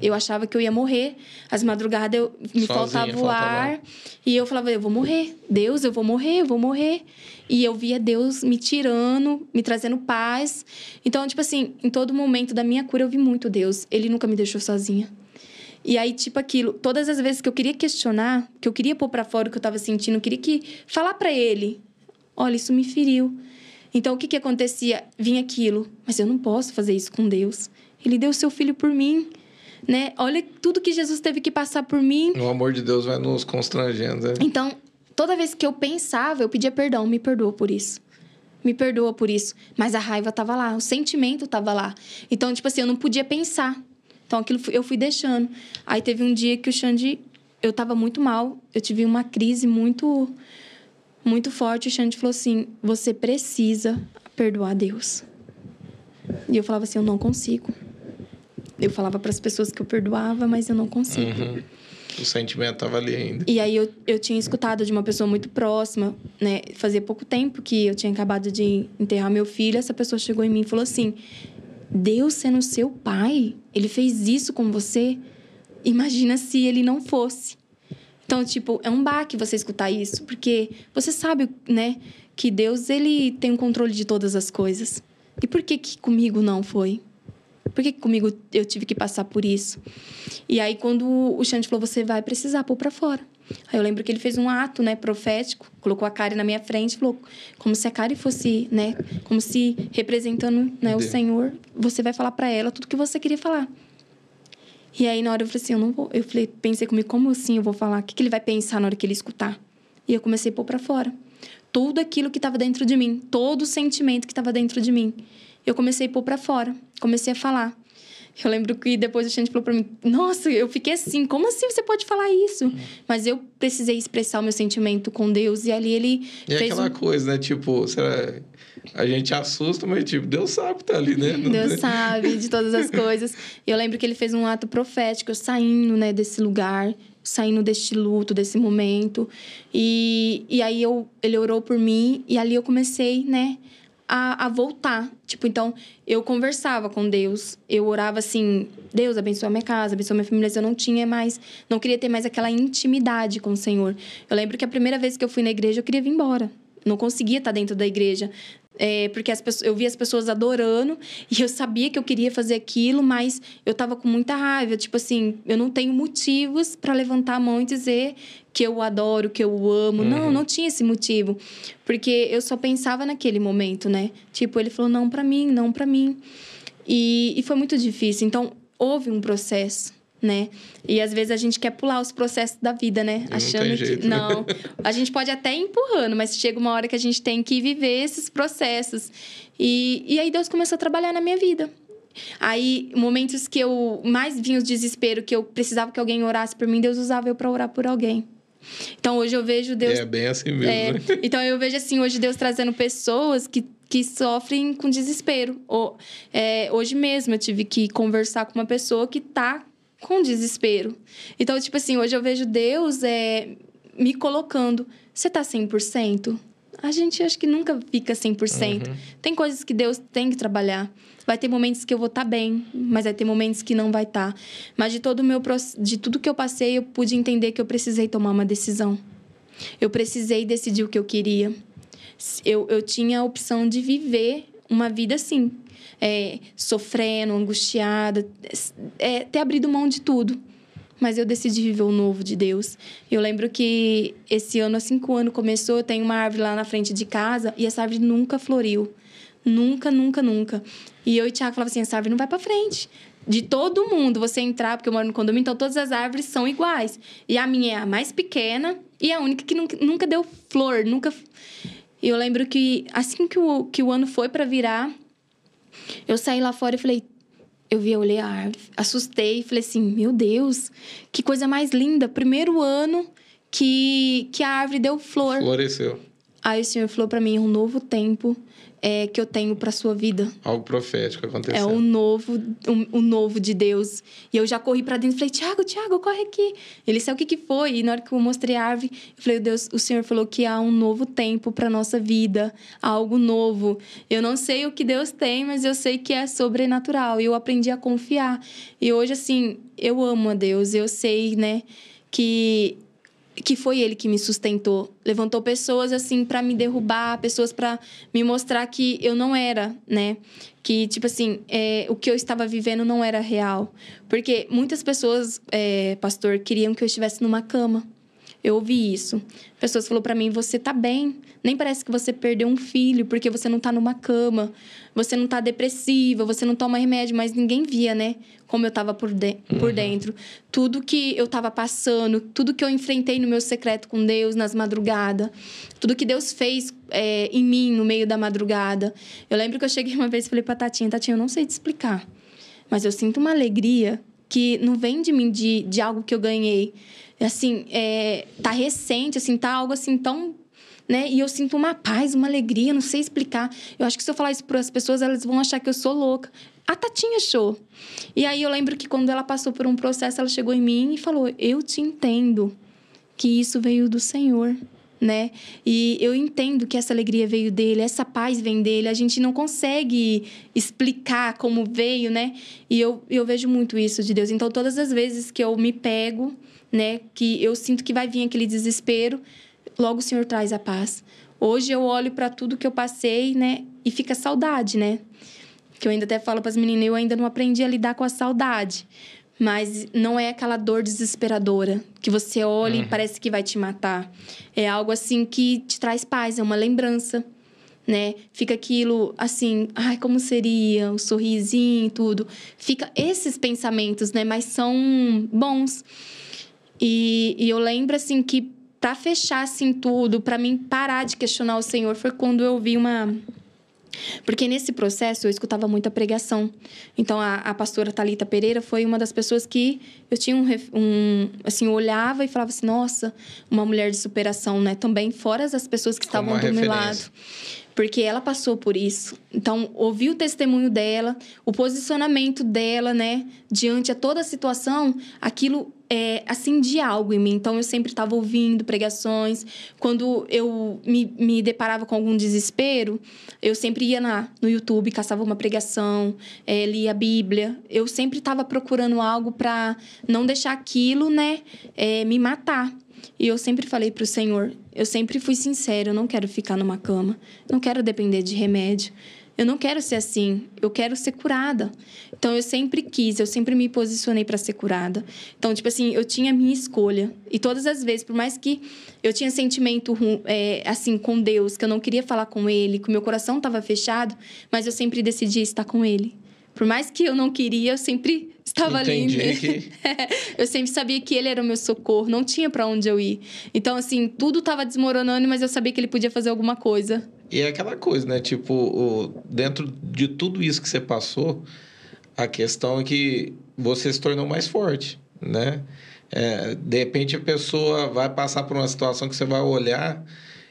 Eu achava que eu ia morrer. As madrugadas eu, me Sozinha, faltava o faltava ar. E eu falava, eu vou morrer. Deus, eu vou morrer, eu vou morrer. E eu via Deus me tirando, me trazendo paz. Então, tipo assim, em todo momento da minha cura eu vi muito Deus. Ele nunca me deixou sozinha. E aí, tipo aquilo, todas as vezes que eu queria questionar, que eu queria pôr pra fora o que eu tava sentindo, eu queria que falar pra ele: "Olha, isso me feriu". Então, o que que acontecia? Vinha aquilo, mas eu não posso fazer isso com Deus. Ele deu o seu filho por mim, né? Olha tudo que Jesus teve que passar por mim. O amor de Deus vai nos constrangendo. né? Então, toda vez que eu pensava, eu pedia perdão, me perdoa por isso. Me perdoa por isso. Mas a raiva tava lá, o sentimento tava lá. Então, tipo assim, eu não podia pensar. Então, aquilo eu fui deixando. Aí teve um dia que o Xande, eu tava muito mal, eu tive uma crise muito muito forte. O Xande falou assim: "Você precisa perdoar Deus". E eu falava assim: "Eu não consigo". Eu falava para as pessoas que eu perdoava, mas eu não consigo. Uhum. O sentimento tava ali ainda. E aí eu, eu tinha escutado de uma pessoa muito próxima, né? Fazia pouco tempo que eu tinha acabado de enterrar meu filho. Essa pessoa chegou em mim e falou assim: Deus sendo seu pai, ele fez isso com você. Imagina se ele não fosse. Então, tipo, é um baque você escutar isso, porque você sabe, né, que Deus ele tem o controle de todas as coisas. E por que que comigo não foi? Por que, que comigo eu tive que passar por isso? E aí, quando o Xande falou, você vai precisar pôr pra fora. Aí eu lembro que ele fez um ato, né, profético, colocou a Karen na minha frente, falou, como se a Karen fosse, né, como se representando, né, o. Senhor, você vai falar pra ela tudo que você queria falar. E aí, na hora eu falei assim, eu não vou. Eu falei, pensei comigo, como assim eu vou falar? O que, que ele vai pensar na hora que ele escutar? E eu comecei a pôr pra fora. Tudo aquilo que estava dentro de mim, todo o sentimento que estava dentro de mim. Eu comecei a pôr pra fora, comecei a falar. Eu lembro que depois o Xande falou pra mim: Nossa, eu fiquei assim, como assim você pode falar isso? Mas eu precisei expressar o meu sentimento com Deus e ali ele E fez aquela um... coisa, né? Tipo, será... a gente assusta, mas tipo, Deus sabe que tá ali, né? Não Deus sabe de todas as coisas. E eu lembro que ele fez um ato profético, eu saindo, né, desse lugar, saindo deste luto, desse momento. E, e aí eu, ele orou por mim e ali eu comecei, né, a, a voltar. Tipo, então, eu conversava com Deus. Eu orava assim, Deus abençoa minha casa, abençoa minha família. mas Eu não tinha mais, não queria ter mais aquela intimidade com o Senhor. Eu lembro que a primeira vez que eu fui na igreja, eu queria vir embora. Não conseguia estar dentro da igreja. É, porque as pessoas, eu via as pessoas adorando e eu sabia que eu queria fazer aquilo, mas eu tava com muita raiva. Tipo assim, eu não tenho motivos para levantar a mão e dizer que eu o adoro, que eu o amo. Não, não tinha esse motivo. Porque eu só pensava naquele momento, né? Tipo, ele falou: não pra mim, não pra mim. E, e foi muito difícil. Então, houve um processo, né? E às vezes a gente quer pular os processos da vida, né? não Achando tem que. jeito, né? Não. A gente pode até ir empurrando, mas chega uma hora que a gente tem que viver esses processos. E, e aí Deus começou a trabalhar na minha vida. Aí, momentos que eu mais vinha o desespero, que eu precisava que alguém orasse por mim, Deus usava eu para orar por alguém. Então hoje eu vejo Deus É bem assim mesmo, é, né? então eu vejo assim, hoje Deus trazendo pessoas que, que sofrem com desespero. Ou, é, hoje mesmo eu tive que conversar com uma pessoa que tá com desespero. Então, tipo assim, hoje eu vejo Deus é, me colocando. Você tá 100%? A gente acho que nunca fica 100%. Uhum. Tem coisas que Deus tem que trabalhar. Vai ter momentos que eu vou estar tá bem, mas vai ter momentos que não vai estar. Tá. Mas de todo meu de tudo que eu passei, eu pude entender que eu precisei tomar uma decisão. Eu precisei decidir o que eu queria. Eu, eu tinha a opção de viver uma vida assim, é, sofrendo, angustiada, é, ter abrido mão de tudo mas eu decidi viver o novo de Deus. Eu lembro que esse ano, assim que o ano começou, tem uma árvore lá na frente de casa e essa árvore nunca floriu. Nunca, nunca, nunca. E eu e o Thiago falavam assim: essa árvore não vai para frente. De todo mundo, você entrar, porque eu moro no condomínio, então todas as árvores são iguais. E a minha é a mais pequena e a única que nunca, nunca deu flor, nunca. Eu lembro que assim que o, que o ano foi para virar, eu saí lá fora e falei: eu vi, eu olhei a árvore, assustei, falei assim: meu Deus, que coisa mais linda! Primeiro ano que, que a árvore deu flor. Floresceu. Aí o Senhor falou para mim: um novo tempo é, que eu tenho para sua vida. Algo profético aconteceu. É o um novo, um, um, novo de Deus. E eu já corri para dentro e falei: Tiago, Tiago, corre aqui. Ele disse: o que, que foi? E na hora que eu mostrei a árvore, eu falei: Deus, o Senhor falou que há um novo tempo para nossa vida, algo novo. Eu não sei o que Deus tem, mas eu sei que é sobrenatural. E eu aprendi a confiar. E hoje, assim, eu amo a Deus. Eu sei, né, que que foi ele que me sustentou. Levantou pessoas assim para me derrubar, pessoas para me mostrar que eu não era, né? Que, tipo assim, é, o que eu estava vivendo não era real. Porque muitas pessoas, é, pastor, queriam que eu estivesse numa cama. Eu ouvi isso. Pessoas falaram para mim: você tá bem. Nem parece que você perdeu um filho porque você não tá numa cama, você não tá depressiva, você não toma remédio, mas ninguém via, né? Como eu tava por, de por uhum. dentro. Tudo que eu tava passando, tudo que eu enfrentei no meu secreto com Deus nas madrugadas, tudo que Deus fez é, em mim no meio da madrugada. Eu lembro que eu cheguei uma vez e falei pra Tatinha: Tatinha, eu não sei te explicar, mas eu sinto uma alegria que não vem de mim, de, de algo que eu ganhei. Assim, é, tá recente, assim, tá algo assim tão né? E eu sinto uma paz, uma alegria, não sei explicar. Eu acho que se eu falar isso para as pessoas, elas vão achar que eu sou louca. A Tatinha achou. E aí eu lembro que quando ela passou por um processo, ela chegou em mim e falou: "Eu te entendo que isso veio do Senhor." Né? E eu entendo que essa alegria veio dele, essa paz vem dele. A gente não consegue explicar como veio, né? E eu, eu vejo muito isso de Deus. Então, todas as vezes que eu me pego, né? Que eu sinto que vai vir aquele desespero, logo o Senhor traz a paz. Hoje eu olho para tudo que eu passei, né? E fica saudade, né? Que eu ainda até falo para as meninas, eu ainda não aprendi a lidar com a saudade. Mas não é aquela dor desesperadora que você olha uhum. e parece que vai te matar. É algo assim que te traz paz, é uma lembrança, né? Fica aquilo assim, ai, como seria, o um sorrisinho, tudo. Fica esses pensamentos, né? Mas são bons. E, e eu lembro assim que para fechar assim tudo, para mim parar de questionar o Senhor, foi quando eu vi uma porque nesse processo eu escutava muita pregação. Então a, a pastora Talita Pereira foi uma das pessoas que eu tinha um, um assim, olhava e falava assim: "Nossa, uma mulher de superação, né? Também fora as pessoas que estavam do referência. meu lado porque ela passou por isso. Então, ouvir o testemunho dela, o posicionamento dela, né, diante a toda a situação, aquilo é, acendia algo em mim. Então, eu sempre estava ouvindo pregações. Quando eu me, me deparava com algum desespero, eu sempre ia na, no YouTube, caçava uma pregação, é, lia a Bíblia. Eu sempre estava procurando algo para não deixar aquilo, né, é, me matar. E eu sempre falei para o Senhor, eu sempre fui sincero, eu não quero ficar numa cama, não quero depender de remédio. Eu não quero ser assim, eu quero ser curada. Então eu sempre quis, eu sempre me posicionei para ser curada. Então, tipo assim, eu tinha a minha escolha. E todas as vezes, por mais que eu tinha sentimento é, assim com Deus, que eu não queria falar com Ele, que o meu coração estava fechado, mas eu sempre decidi estar com Ele. Por mais que eu não queria, eu sempre estava Entendi ali. Que... eu sempre sabia que ele era o meu socorro, não tinha para onde eu ir. Então, assim, tudo estava desmoronando, mas eu sabia que ele podia fazer alguma coisa. E é aquela coisa, né? Tipo, dentro de tudo isso que você passou, a questão é que você se tornou mais forte, né? É, de repente a pessoa vai passar por uma situação que você vai olhar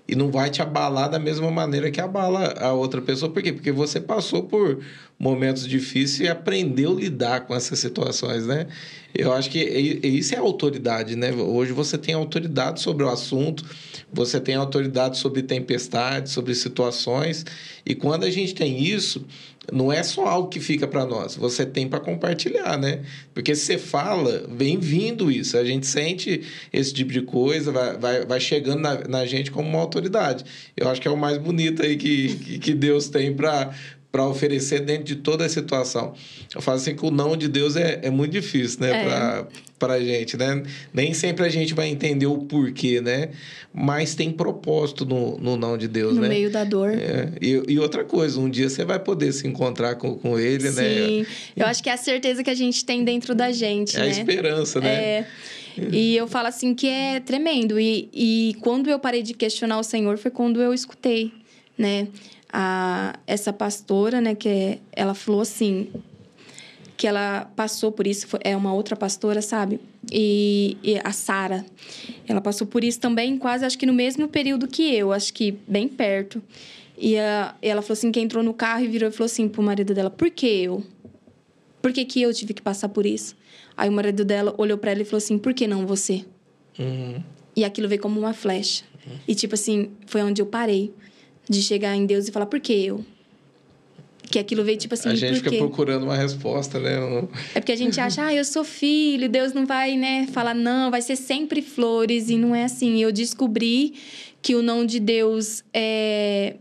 e não vai te abalar da mesma maneira que abala a outra pessoa. Por quê? Porque você passou por momentos difíceis e aprendeu a lidar com essas situações, né? Eu acho que isso é autoridade, né? Hoje você tem autoridade sobre o assunto, você tem autoridade sobre tempestades, sobre situações, e quando a gente tem isso, não é só algo que fica para nós, você tem para compartilhar, né? Porque se você fala, vem vindo isso, a gente sente esse tipo de coisa, vai, vai, vai chegando na, na gente como uma autoridade. Eu acho que é o mais bonito aí que, que Deus tem para para oferecer dentro de toda a situação. Eu falo assim que o não de Deus é, é muito difícil, né? É. Para a gente, né? Nem sempre a gente vai entender o porquê, né? Mas tem propósito no, no não de Deus, no né? No meio da dor. É. E, e outra coisa, um dia você vai poder se encontrar com, com ele, Sim. né? Sim, eu acho que é a certeza que a gente tem dentro da gente, é né? a esperança, né? É... E eu falo assim que é tremendo. E, e quando eu parei de questionar o Senhor foi quando eu escutei, né? A, essa pastora, né, que ela falou assim, que ela passou por isso, é uma outra pastora, sabe? E, e a Sara, ela passou por isso também, quase acho que no mesmo período que eu, acho que bem perto. E a, ela falou assim, que entrou no carro e virou e falou assim pro marido dela, por que eu? Por que, que eu tive que passar por isso? Aí o marido dela olhou para ela e falou assim, por que não você? Uhum. E aquilo veio como uma flecha. Uhum. E tipo assim, foi onde eu parei de chegar em Deus e falar, por que eu? Que aquilo veio tipo assim. A gente fica procurando uma resposta, né? É porque a gente acha, ah, eu sou filho, Deus não vai, né, falar não, vai ser sempre flores, e não é assim. Eu descobri que o não de Deus é,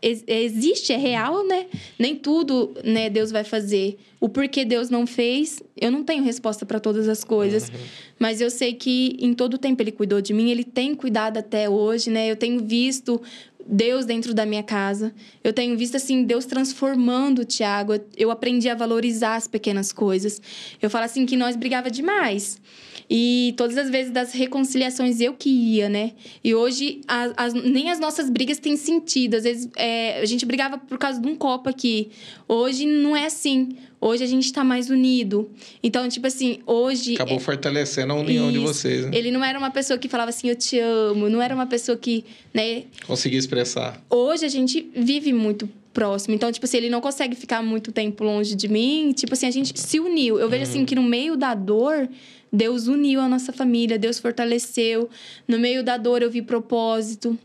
existe, é real, né? Nem tudo, né, Deus vai fazer. O porquê Deus não fez, eu não tenho resposta para todas as coisas. Uhum. Mas eu sei que em todo o tempo ele cuidou de mim, ele tem cuidado até hoje, né? Eu tenho visto Deus dentro da minha casa. Eu tenho visto assim Deus transformando o Tiago. Eu aprendi a valorizar as pequenas coisas. Eu falo assim que nós brigava demais. E todas as vezes das reconciliações eu que ia, né? E hoje as, as, nem as nossas brigas têm sentido. Às vezes é, a gente brigava por causa de um copo aqui. Hoje não é assim. Hoje a gente está mais unido. Então, tipo assim, hoje. Acabou é... fortalecendo a união Isso. de vocês, né? Ele não era uma pessoa que falava assim, eu te amo. Não era uma pessoa que, né? Conseguia expressar. Hoje a gente vive muito próximo. Então, tipo assim, ele não consegue ficar muito tempo longe de mim. Tipo assim, a gente se uniu. Eu vejo assim, uhum. assim que no meio da dor. Deus uniu a nossa família, Deus fortaleceu. No meio da dor eu vi propósito.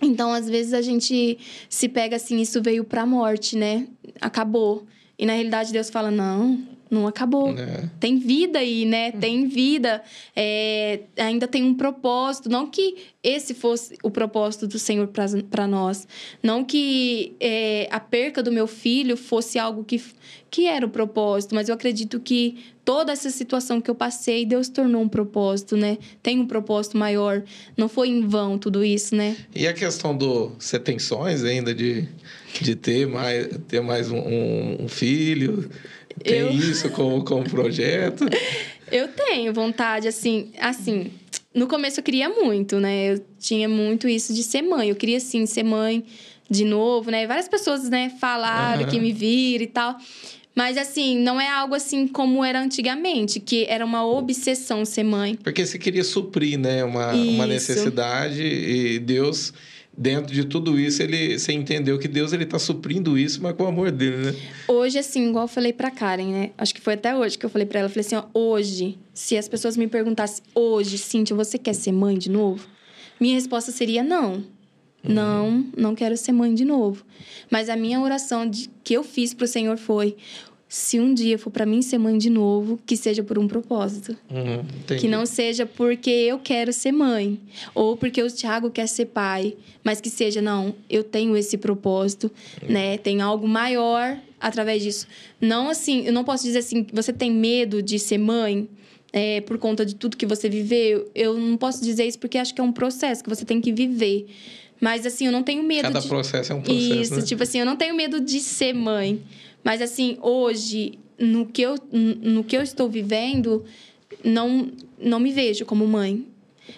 Então, às vezes a gente se pega assim, isso veio pra morte, né? Acabou. E na realidade Deus fala: não, não acabou. É. Tem vida aí, né? Tem vida. É, ainda tem um propósito. Não que esse fosse o propósito do Senhor para nós. Não que é, a perca do meu filho fosse algo que, que era o propósito, mas eu acredito que toda essa situação que eu passei, Deus tornou um propósito, né? Tem um propósito maior. Não foi em vão tudo isso, né? E a questão do. Você tem sonhos ainda de de ter mais, ter mais um, um filho? Tem eu... isso como, como projeto? eu tenho vontade, assim, assim. No começo eu queria muito, né? Eu tinha muito isso de ser mãe. Eu queria, sim, ser mãe de novo, né? Várias pessoas, né, falaram uhum. que me viram e tal. Mas, assim, não é algo assim como era antigamente, que era uma obsessão ser mãe. Porque você queria suprir, né? Uma, uma necessidade e Deus dentro de tudo isso, ele, você entendeu que Deus ele está suprindo isso, mas com o amor dele, né? Hoje, assim, igual eu falei para Karen, né? Acho que foi até hoje que eu falei para ela, eu falei assim, ó, hoje, se as pessoas me perguntassem, hoje, Cíntia, você quer ser mãe de novo? Minha resposta seria não. Uhum. Não, não quero ser mãe de novo. Mas a minha oração de, que eu fiz para o Senhor foi: se um dia for para mim ser mãe de novo, que seja por um propósito. Uhum, que não seja porque eu quero ser mãe, ou porque o Thiago quer ser pai, mas que seja, não, eu tenho esse propósito, uhum. né? Tem algo maior através disso. Não assim, eu não posso dizer assim, você tem medo de ser mãe, é, por conta de tudo que você viveu. Eu não posso dizer isso porque acho que é um processo que você tem que viver. Mas assim, eu não tenho medo Cada de... processo é um processo, Isso, né? tipo assim, eu não tenho medo de ser mãe. Mas assim, hoje, no que eu, no que eu estou vivendo, não, não me vejo como mãe.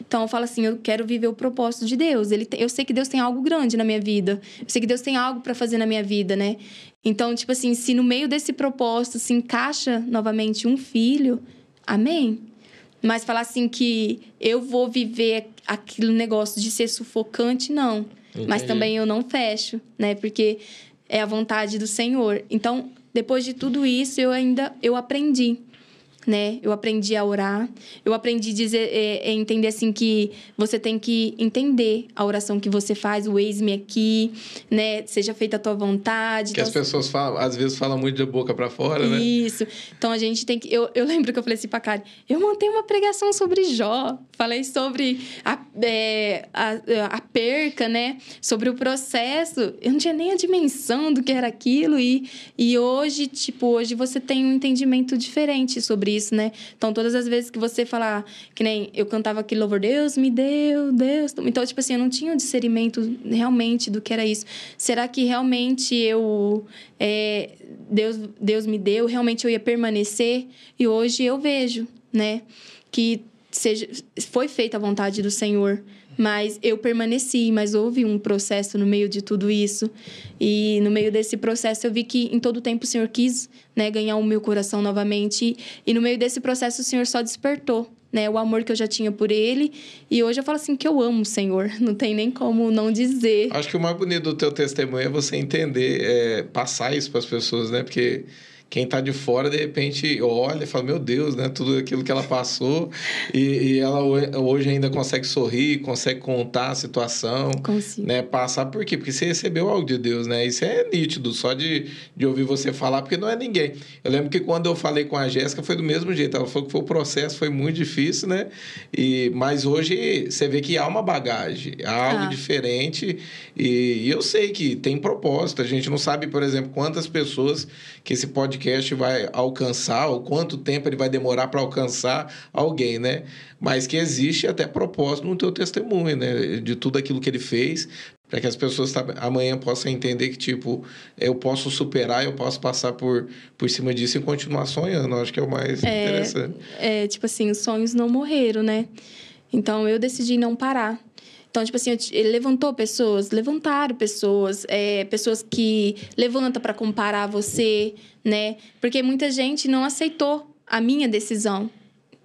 Então eu falo assim, eu quero viver o propósito de Deus. Ele, eu sei que Deus tem algo grande na minha vida. Eu sei que Deus tem algo para fazer na minha vida, né? Então, tipo assim, se no meio desse propósito se encaixa novamente um filho, amém. Mas falar assim que eu vou viver aquele negócio de ser sufocante, não. Entendi. Mas também eu não fecho, né? Porque é a vontade do Senhor. Então, depois de tudo isso, eu ainda eu aprendi né? Eu aprendi a orar, eu aprendi a dizer, é, é entender assim que você tem que entender a oração que você faz, o eis-me aqui, né? Seja feita a tua vontade. Que então, as pessoas falam, às vezes falam muito de boca para fora, né? Isso. Então a gente tem que. Eu, eu lembro que eu falei assim pra Kari, eu montei uma pregação sobre Jó, falei sobre a, é, a, a perca, né? Sobre o processo. Eu não tinha nem a dimensão do que era aquilo, e, e hoje, tipo, hoje você tem um entendimento diferente sobre isso, né? Então, todas as vezes que você falar, que nem eu cantava aquele louvor, Deus me deu, Deus. Então, tipo assim, eu não tinha o um discernimento realmente do que era isso. Será que realmente eu. É, Deus, Deus me deu, realmente eu ia permanecer? E hoje eu vejo, né? Que seja, foi feita a vontade do Senhor mas eu permaneci, mas houve um processo no meio de tudo isso. E no meio desse processo eu vi que em todo tempo o Senhor quis né, ganhar o meu coração novamente. E no meio desse processo o Senhor só despertou né, o amor que eu já tinha por ele. E hoje eu falo assim que eu amo o Senhor. Não tem nem como não dizer. Acho que o mais bonito do teu testemunho é você entender, é, passar isso para as pessoas, né? Porque quem está de fora, de repente, olha e fala, meu Deus, né? Tudo aquilo que ela passou. e, e, ela hoje ainda consegue sorrir, consegue contar a situação. Consigo. Né? Passar por quê? Porque você recebeu algo de Deus, né? Isso é nítido, só de, de ouvir você falar, porque não é ninguém. Eu lembro que quando eu falei com a Jéssica, foi do mesmo jeito. Ela falou que foi o processo, foi muito difícil, né? E, mas hoje você vê que há uma bagagem, há algo ah. diferente. E, e eu sei que tem propósito. A gente não sabe, por exemplo, quantas pessoas que esse podcast vai alcançar, ou quanto tempo ele vai demorar para alcançar alguém, né? Mas que existe até propósito no teu testemunho, né? De tudo aquilo que ele fez, para que as pessoas amanhã possam entender que, tipo, eu posso superar, eu posso passar por, por cima disso e continuar sonhando. Eu acho que é o mais é, interessante. É, tipo assim, os sonhos não morreram, né? Então, eu decidi não parar. Então, tipo assim, ele levantou pessoas, levantaram pessoas, é, pessoas que levanta para comparar você, né? Porque muita gente não aceitou a minha decisão.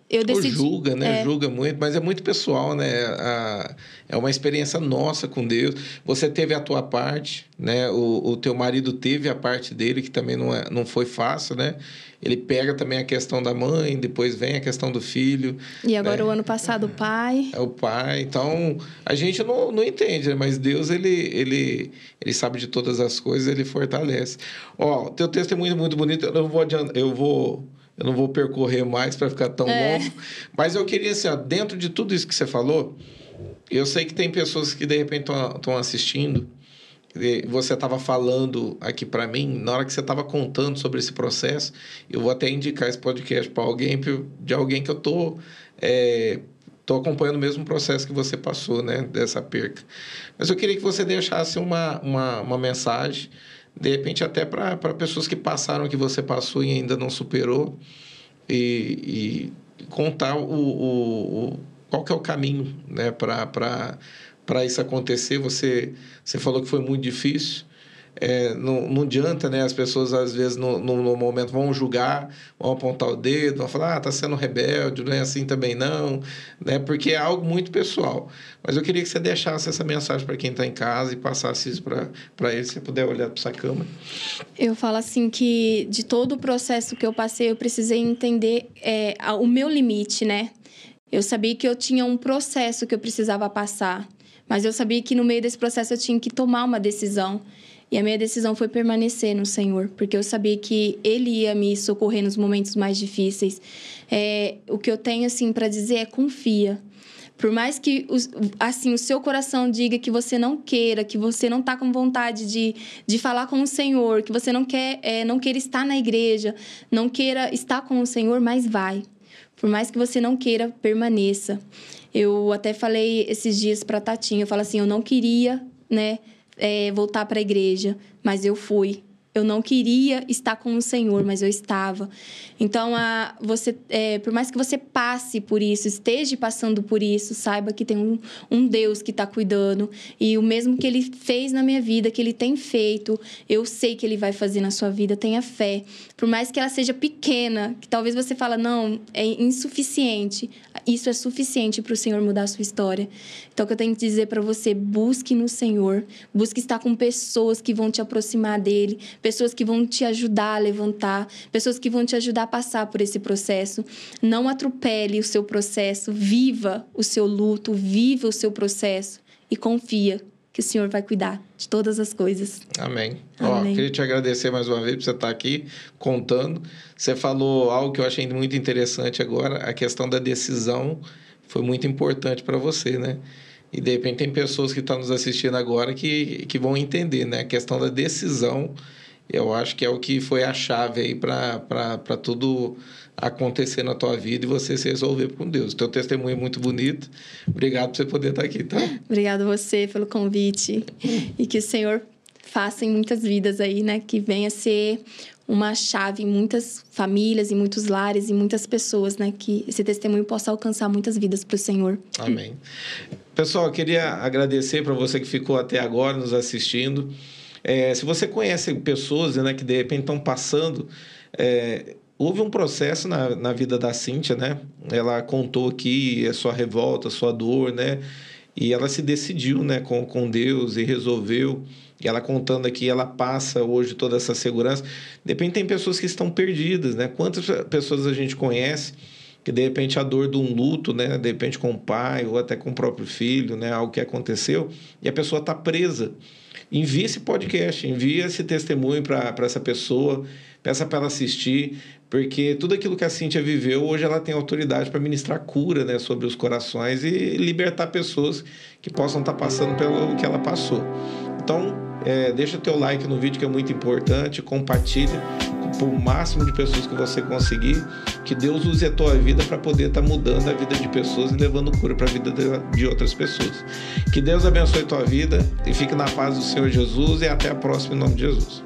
Eu decidi. Ou julga, né? É. Julga muito, mas é muito pessoal, né? A, é uma experiência nossa com Deus. Você teve a tua parte, né? O, o teu marido teve a parte dele, que também não, é, não foi fácil, né? Ele pega também a questão da mãe, depois vem a questão do filho. E agora né? o ano passado o pai. É o pai. Então, a gente não, não entende, né? mas Deus, ele, ele, ele sabe de todas as coisas, ele fortalece. Ó, teu texto é muito, muito bonito. Eu não vou adiantar, eu vou eu não vou percorrer mais para ficar tão é. longo. Mas eu queria, assim, ó, dentro de tudo isso que você falou, eu sei que tem pessoas que de repente estão assistindo. Você estava falando aqui para mim, na hora que você estava contando sobre esse processo, eu vou até indicar esse podcast para alguém, de alguém que eu tô, é, tô acompanhando o mesmo processo que você passou, né, dessa perca. Mas eu queria que você deixasse uma, uma, uma mensagem de repente até para pessoas que passaram o que você passou e ainda não superou e, e contar o, o, o, qual que é o caminho né, para isso acontecer. Você, você falou que foi muito difícil, é, não, não adianta, né? As pessoas, às vezes, no, no, no, momento vão julgar, vão apontar o dedo, vão falar, ah, tá sendo rebelde, não é assim também não, né? Porque é algo muito pessoal. Mas eu queria que você deixasse essa mensagem para quem está em casa e passasse isso para eles, se você puder olhar para essa câmera. Eu falo assim que de todo o processo que eu passei, eu precisei entender é, o meu limite, né? Eu sabia que eu tinha um processo que eu precisava passar, mas eu sabia que no meio desse processo eu tinha que tomar uma decisão. E a minha decisão foi permanecer no Senhor, porque eu sabia que Ele ia me socorrer nos momentos mais difíceis. É, o que eu tenho assim para dizer é confia. Por mais que assim o seu coração diga que você não queira, que você não está com vontade de, de falar com o Senhor, que você não quer é, não queira estar na igreja, não queira estar com o Senhor, mas vai. Por mais que você não queira, permaneça. Eu até falei esses dias para Tatinha, eu falo assim, eu não queria, né, é, voltar para a igreja, mas eu fui. Eu não queria estar com o Senhor, mas eu estava. Então, a, você, é, por mais que você passe por isso, esteja passando por isso, saiba que tem um, um Deus que está cuidando. E o mesmo que Ele fez na minha vida, que Ele tem feito, eu sei que Ele vai fazer na sua vida. Tenha fé. Por mais que ela seja pequena, que talvez você fala, não, é insuficiente. Isso é suficiente para o Senhor mudar a sua história. Então, o que eu tenho que dizer para você, busque no Senhor, busque estar com pessoas que vão te aproximar dele, pessoas que vão te ajudar a levantar, pessoas que vão te ajudar a passar por esse processo. Não atropele o seu processo, viva o seu luto, viva o seu processo e confia que o Senhor vai cuidar de todas as coisas. Amém. Amém. Ó, queria te agradecer mais uma vez por você estar aqui contando. Você falou algo que eu achei muito interessante agora, a questão da decisão foi muito importante para você, né? E de repente tem pessoas que estão nos assistindo agora que, que vão entender, né? A questão da decisão, eu acho que é o que foi a chave aí para tudo acontecer na tua vida e você se resolver com Deus. Teu testemunho é muito bonito. Obrigado por você poder estar aqui, tá? Obrigado a você pelo convite e que o Senhor faça em muitas vidas aí, né? Que venha ser uma chave em muitas famílias, em muitos lares, em muitas pessoas, né? Que esse testemunho possa alcançar muitas vidas para o Senhor. Amém. Pessoal, eu queria agradecer para você que ficou até agora nos assistindo. É, se você conhece pessoas né, que de repente estão passando é, Houve um processo na, na vida da Cíntia, né? Ela contou aqui a sua revolta, a sua dor, né? E ela se decidiu, né, com, com Deus e resolveu. E ela contando aqui, ela passa hoje toda essa segurança. De repente tem pessoas que estão perdidas, né? Quantas pessoas a gente conhece que de repente a dor de um luto, né, de repente com o pai ou até com o próprio filho, né, algo que aconteceu, e a pessoa está presa. Envie esse podcast, envie esse testemunho para essa pessoa, peça para ela assistir, porque tudo aquilo que a Cíntia viveu, hoje ela tem autoridade para ministrar cura né, sobre os corações e libertar pessoas que possam estar tá passando pelo que ela passou. Então, é, deixa teu like no vídeo que é muito importante, compartilha para o máximo de pessoas que você conseguir, que Deus use a tua vida para poder estar tá mudando a vida de pessoas e levando cura para a vida de, de outras pessoas. Que Deus abençoe a tua vida e fique na paz do Senhor Jesus e até a próxima em nome de Jesus.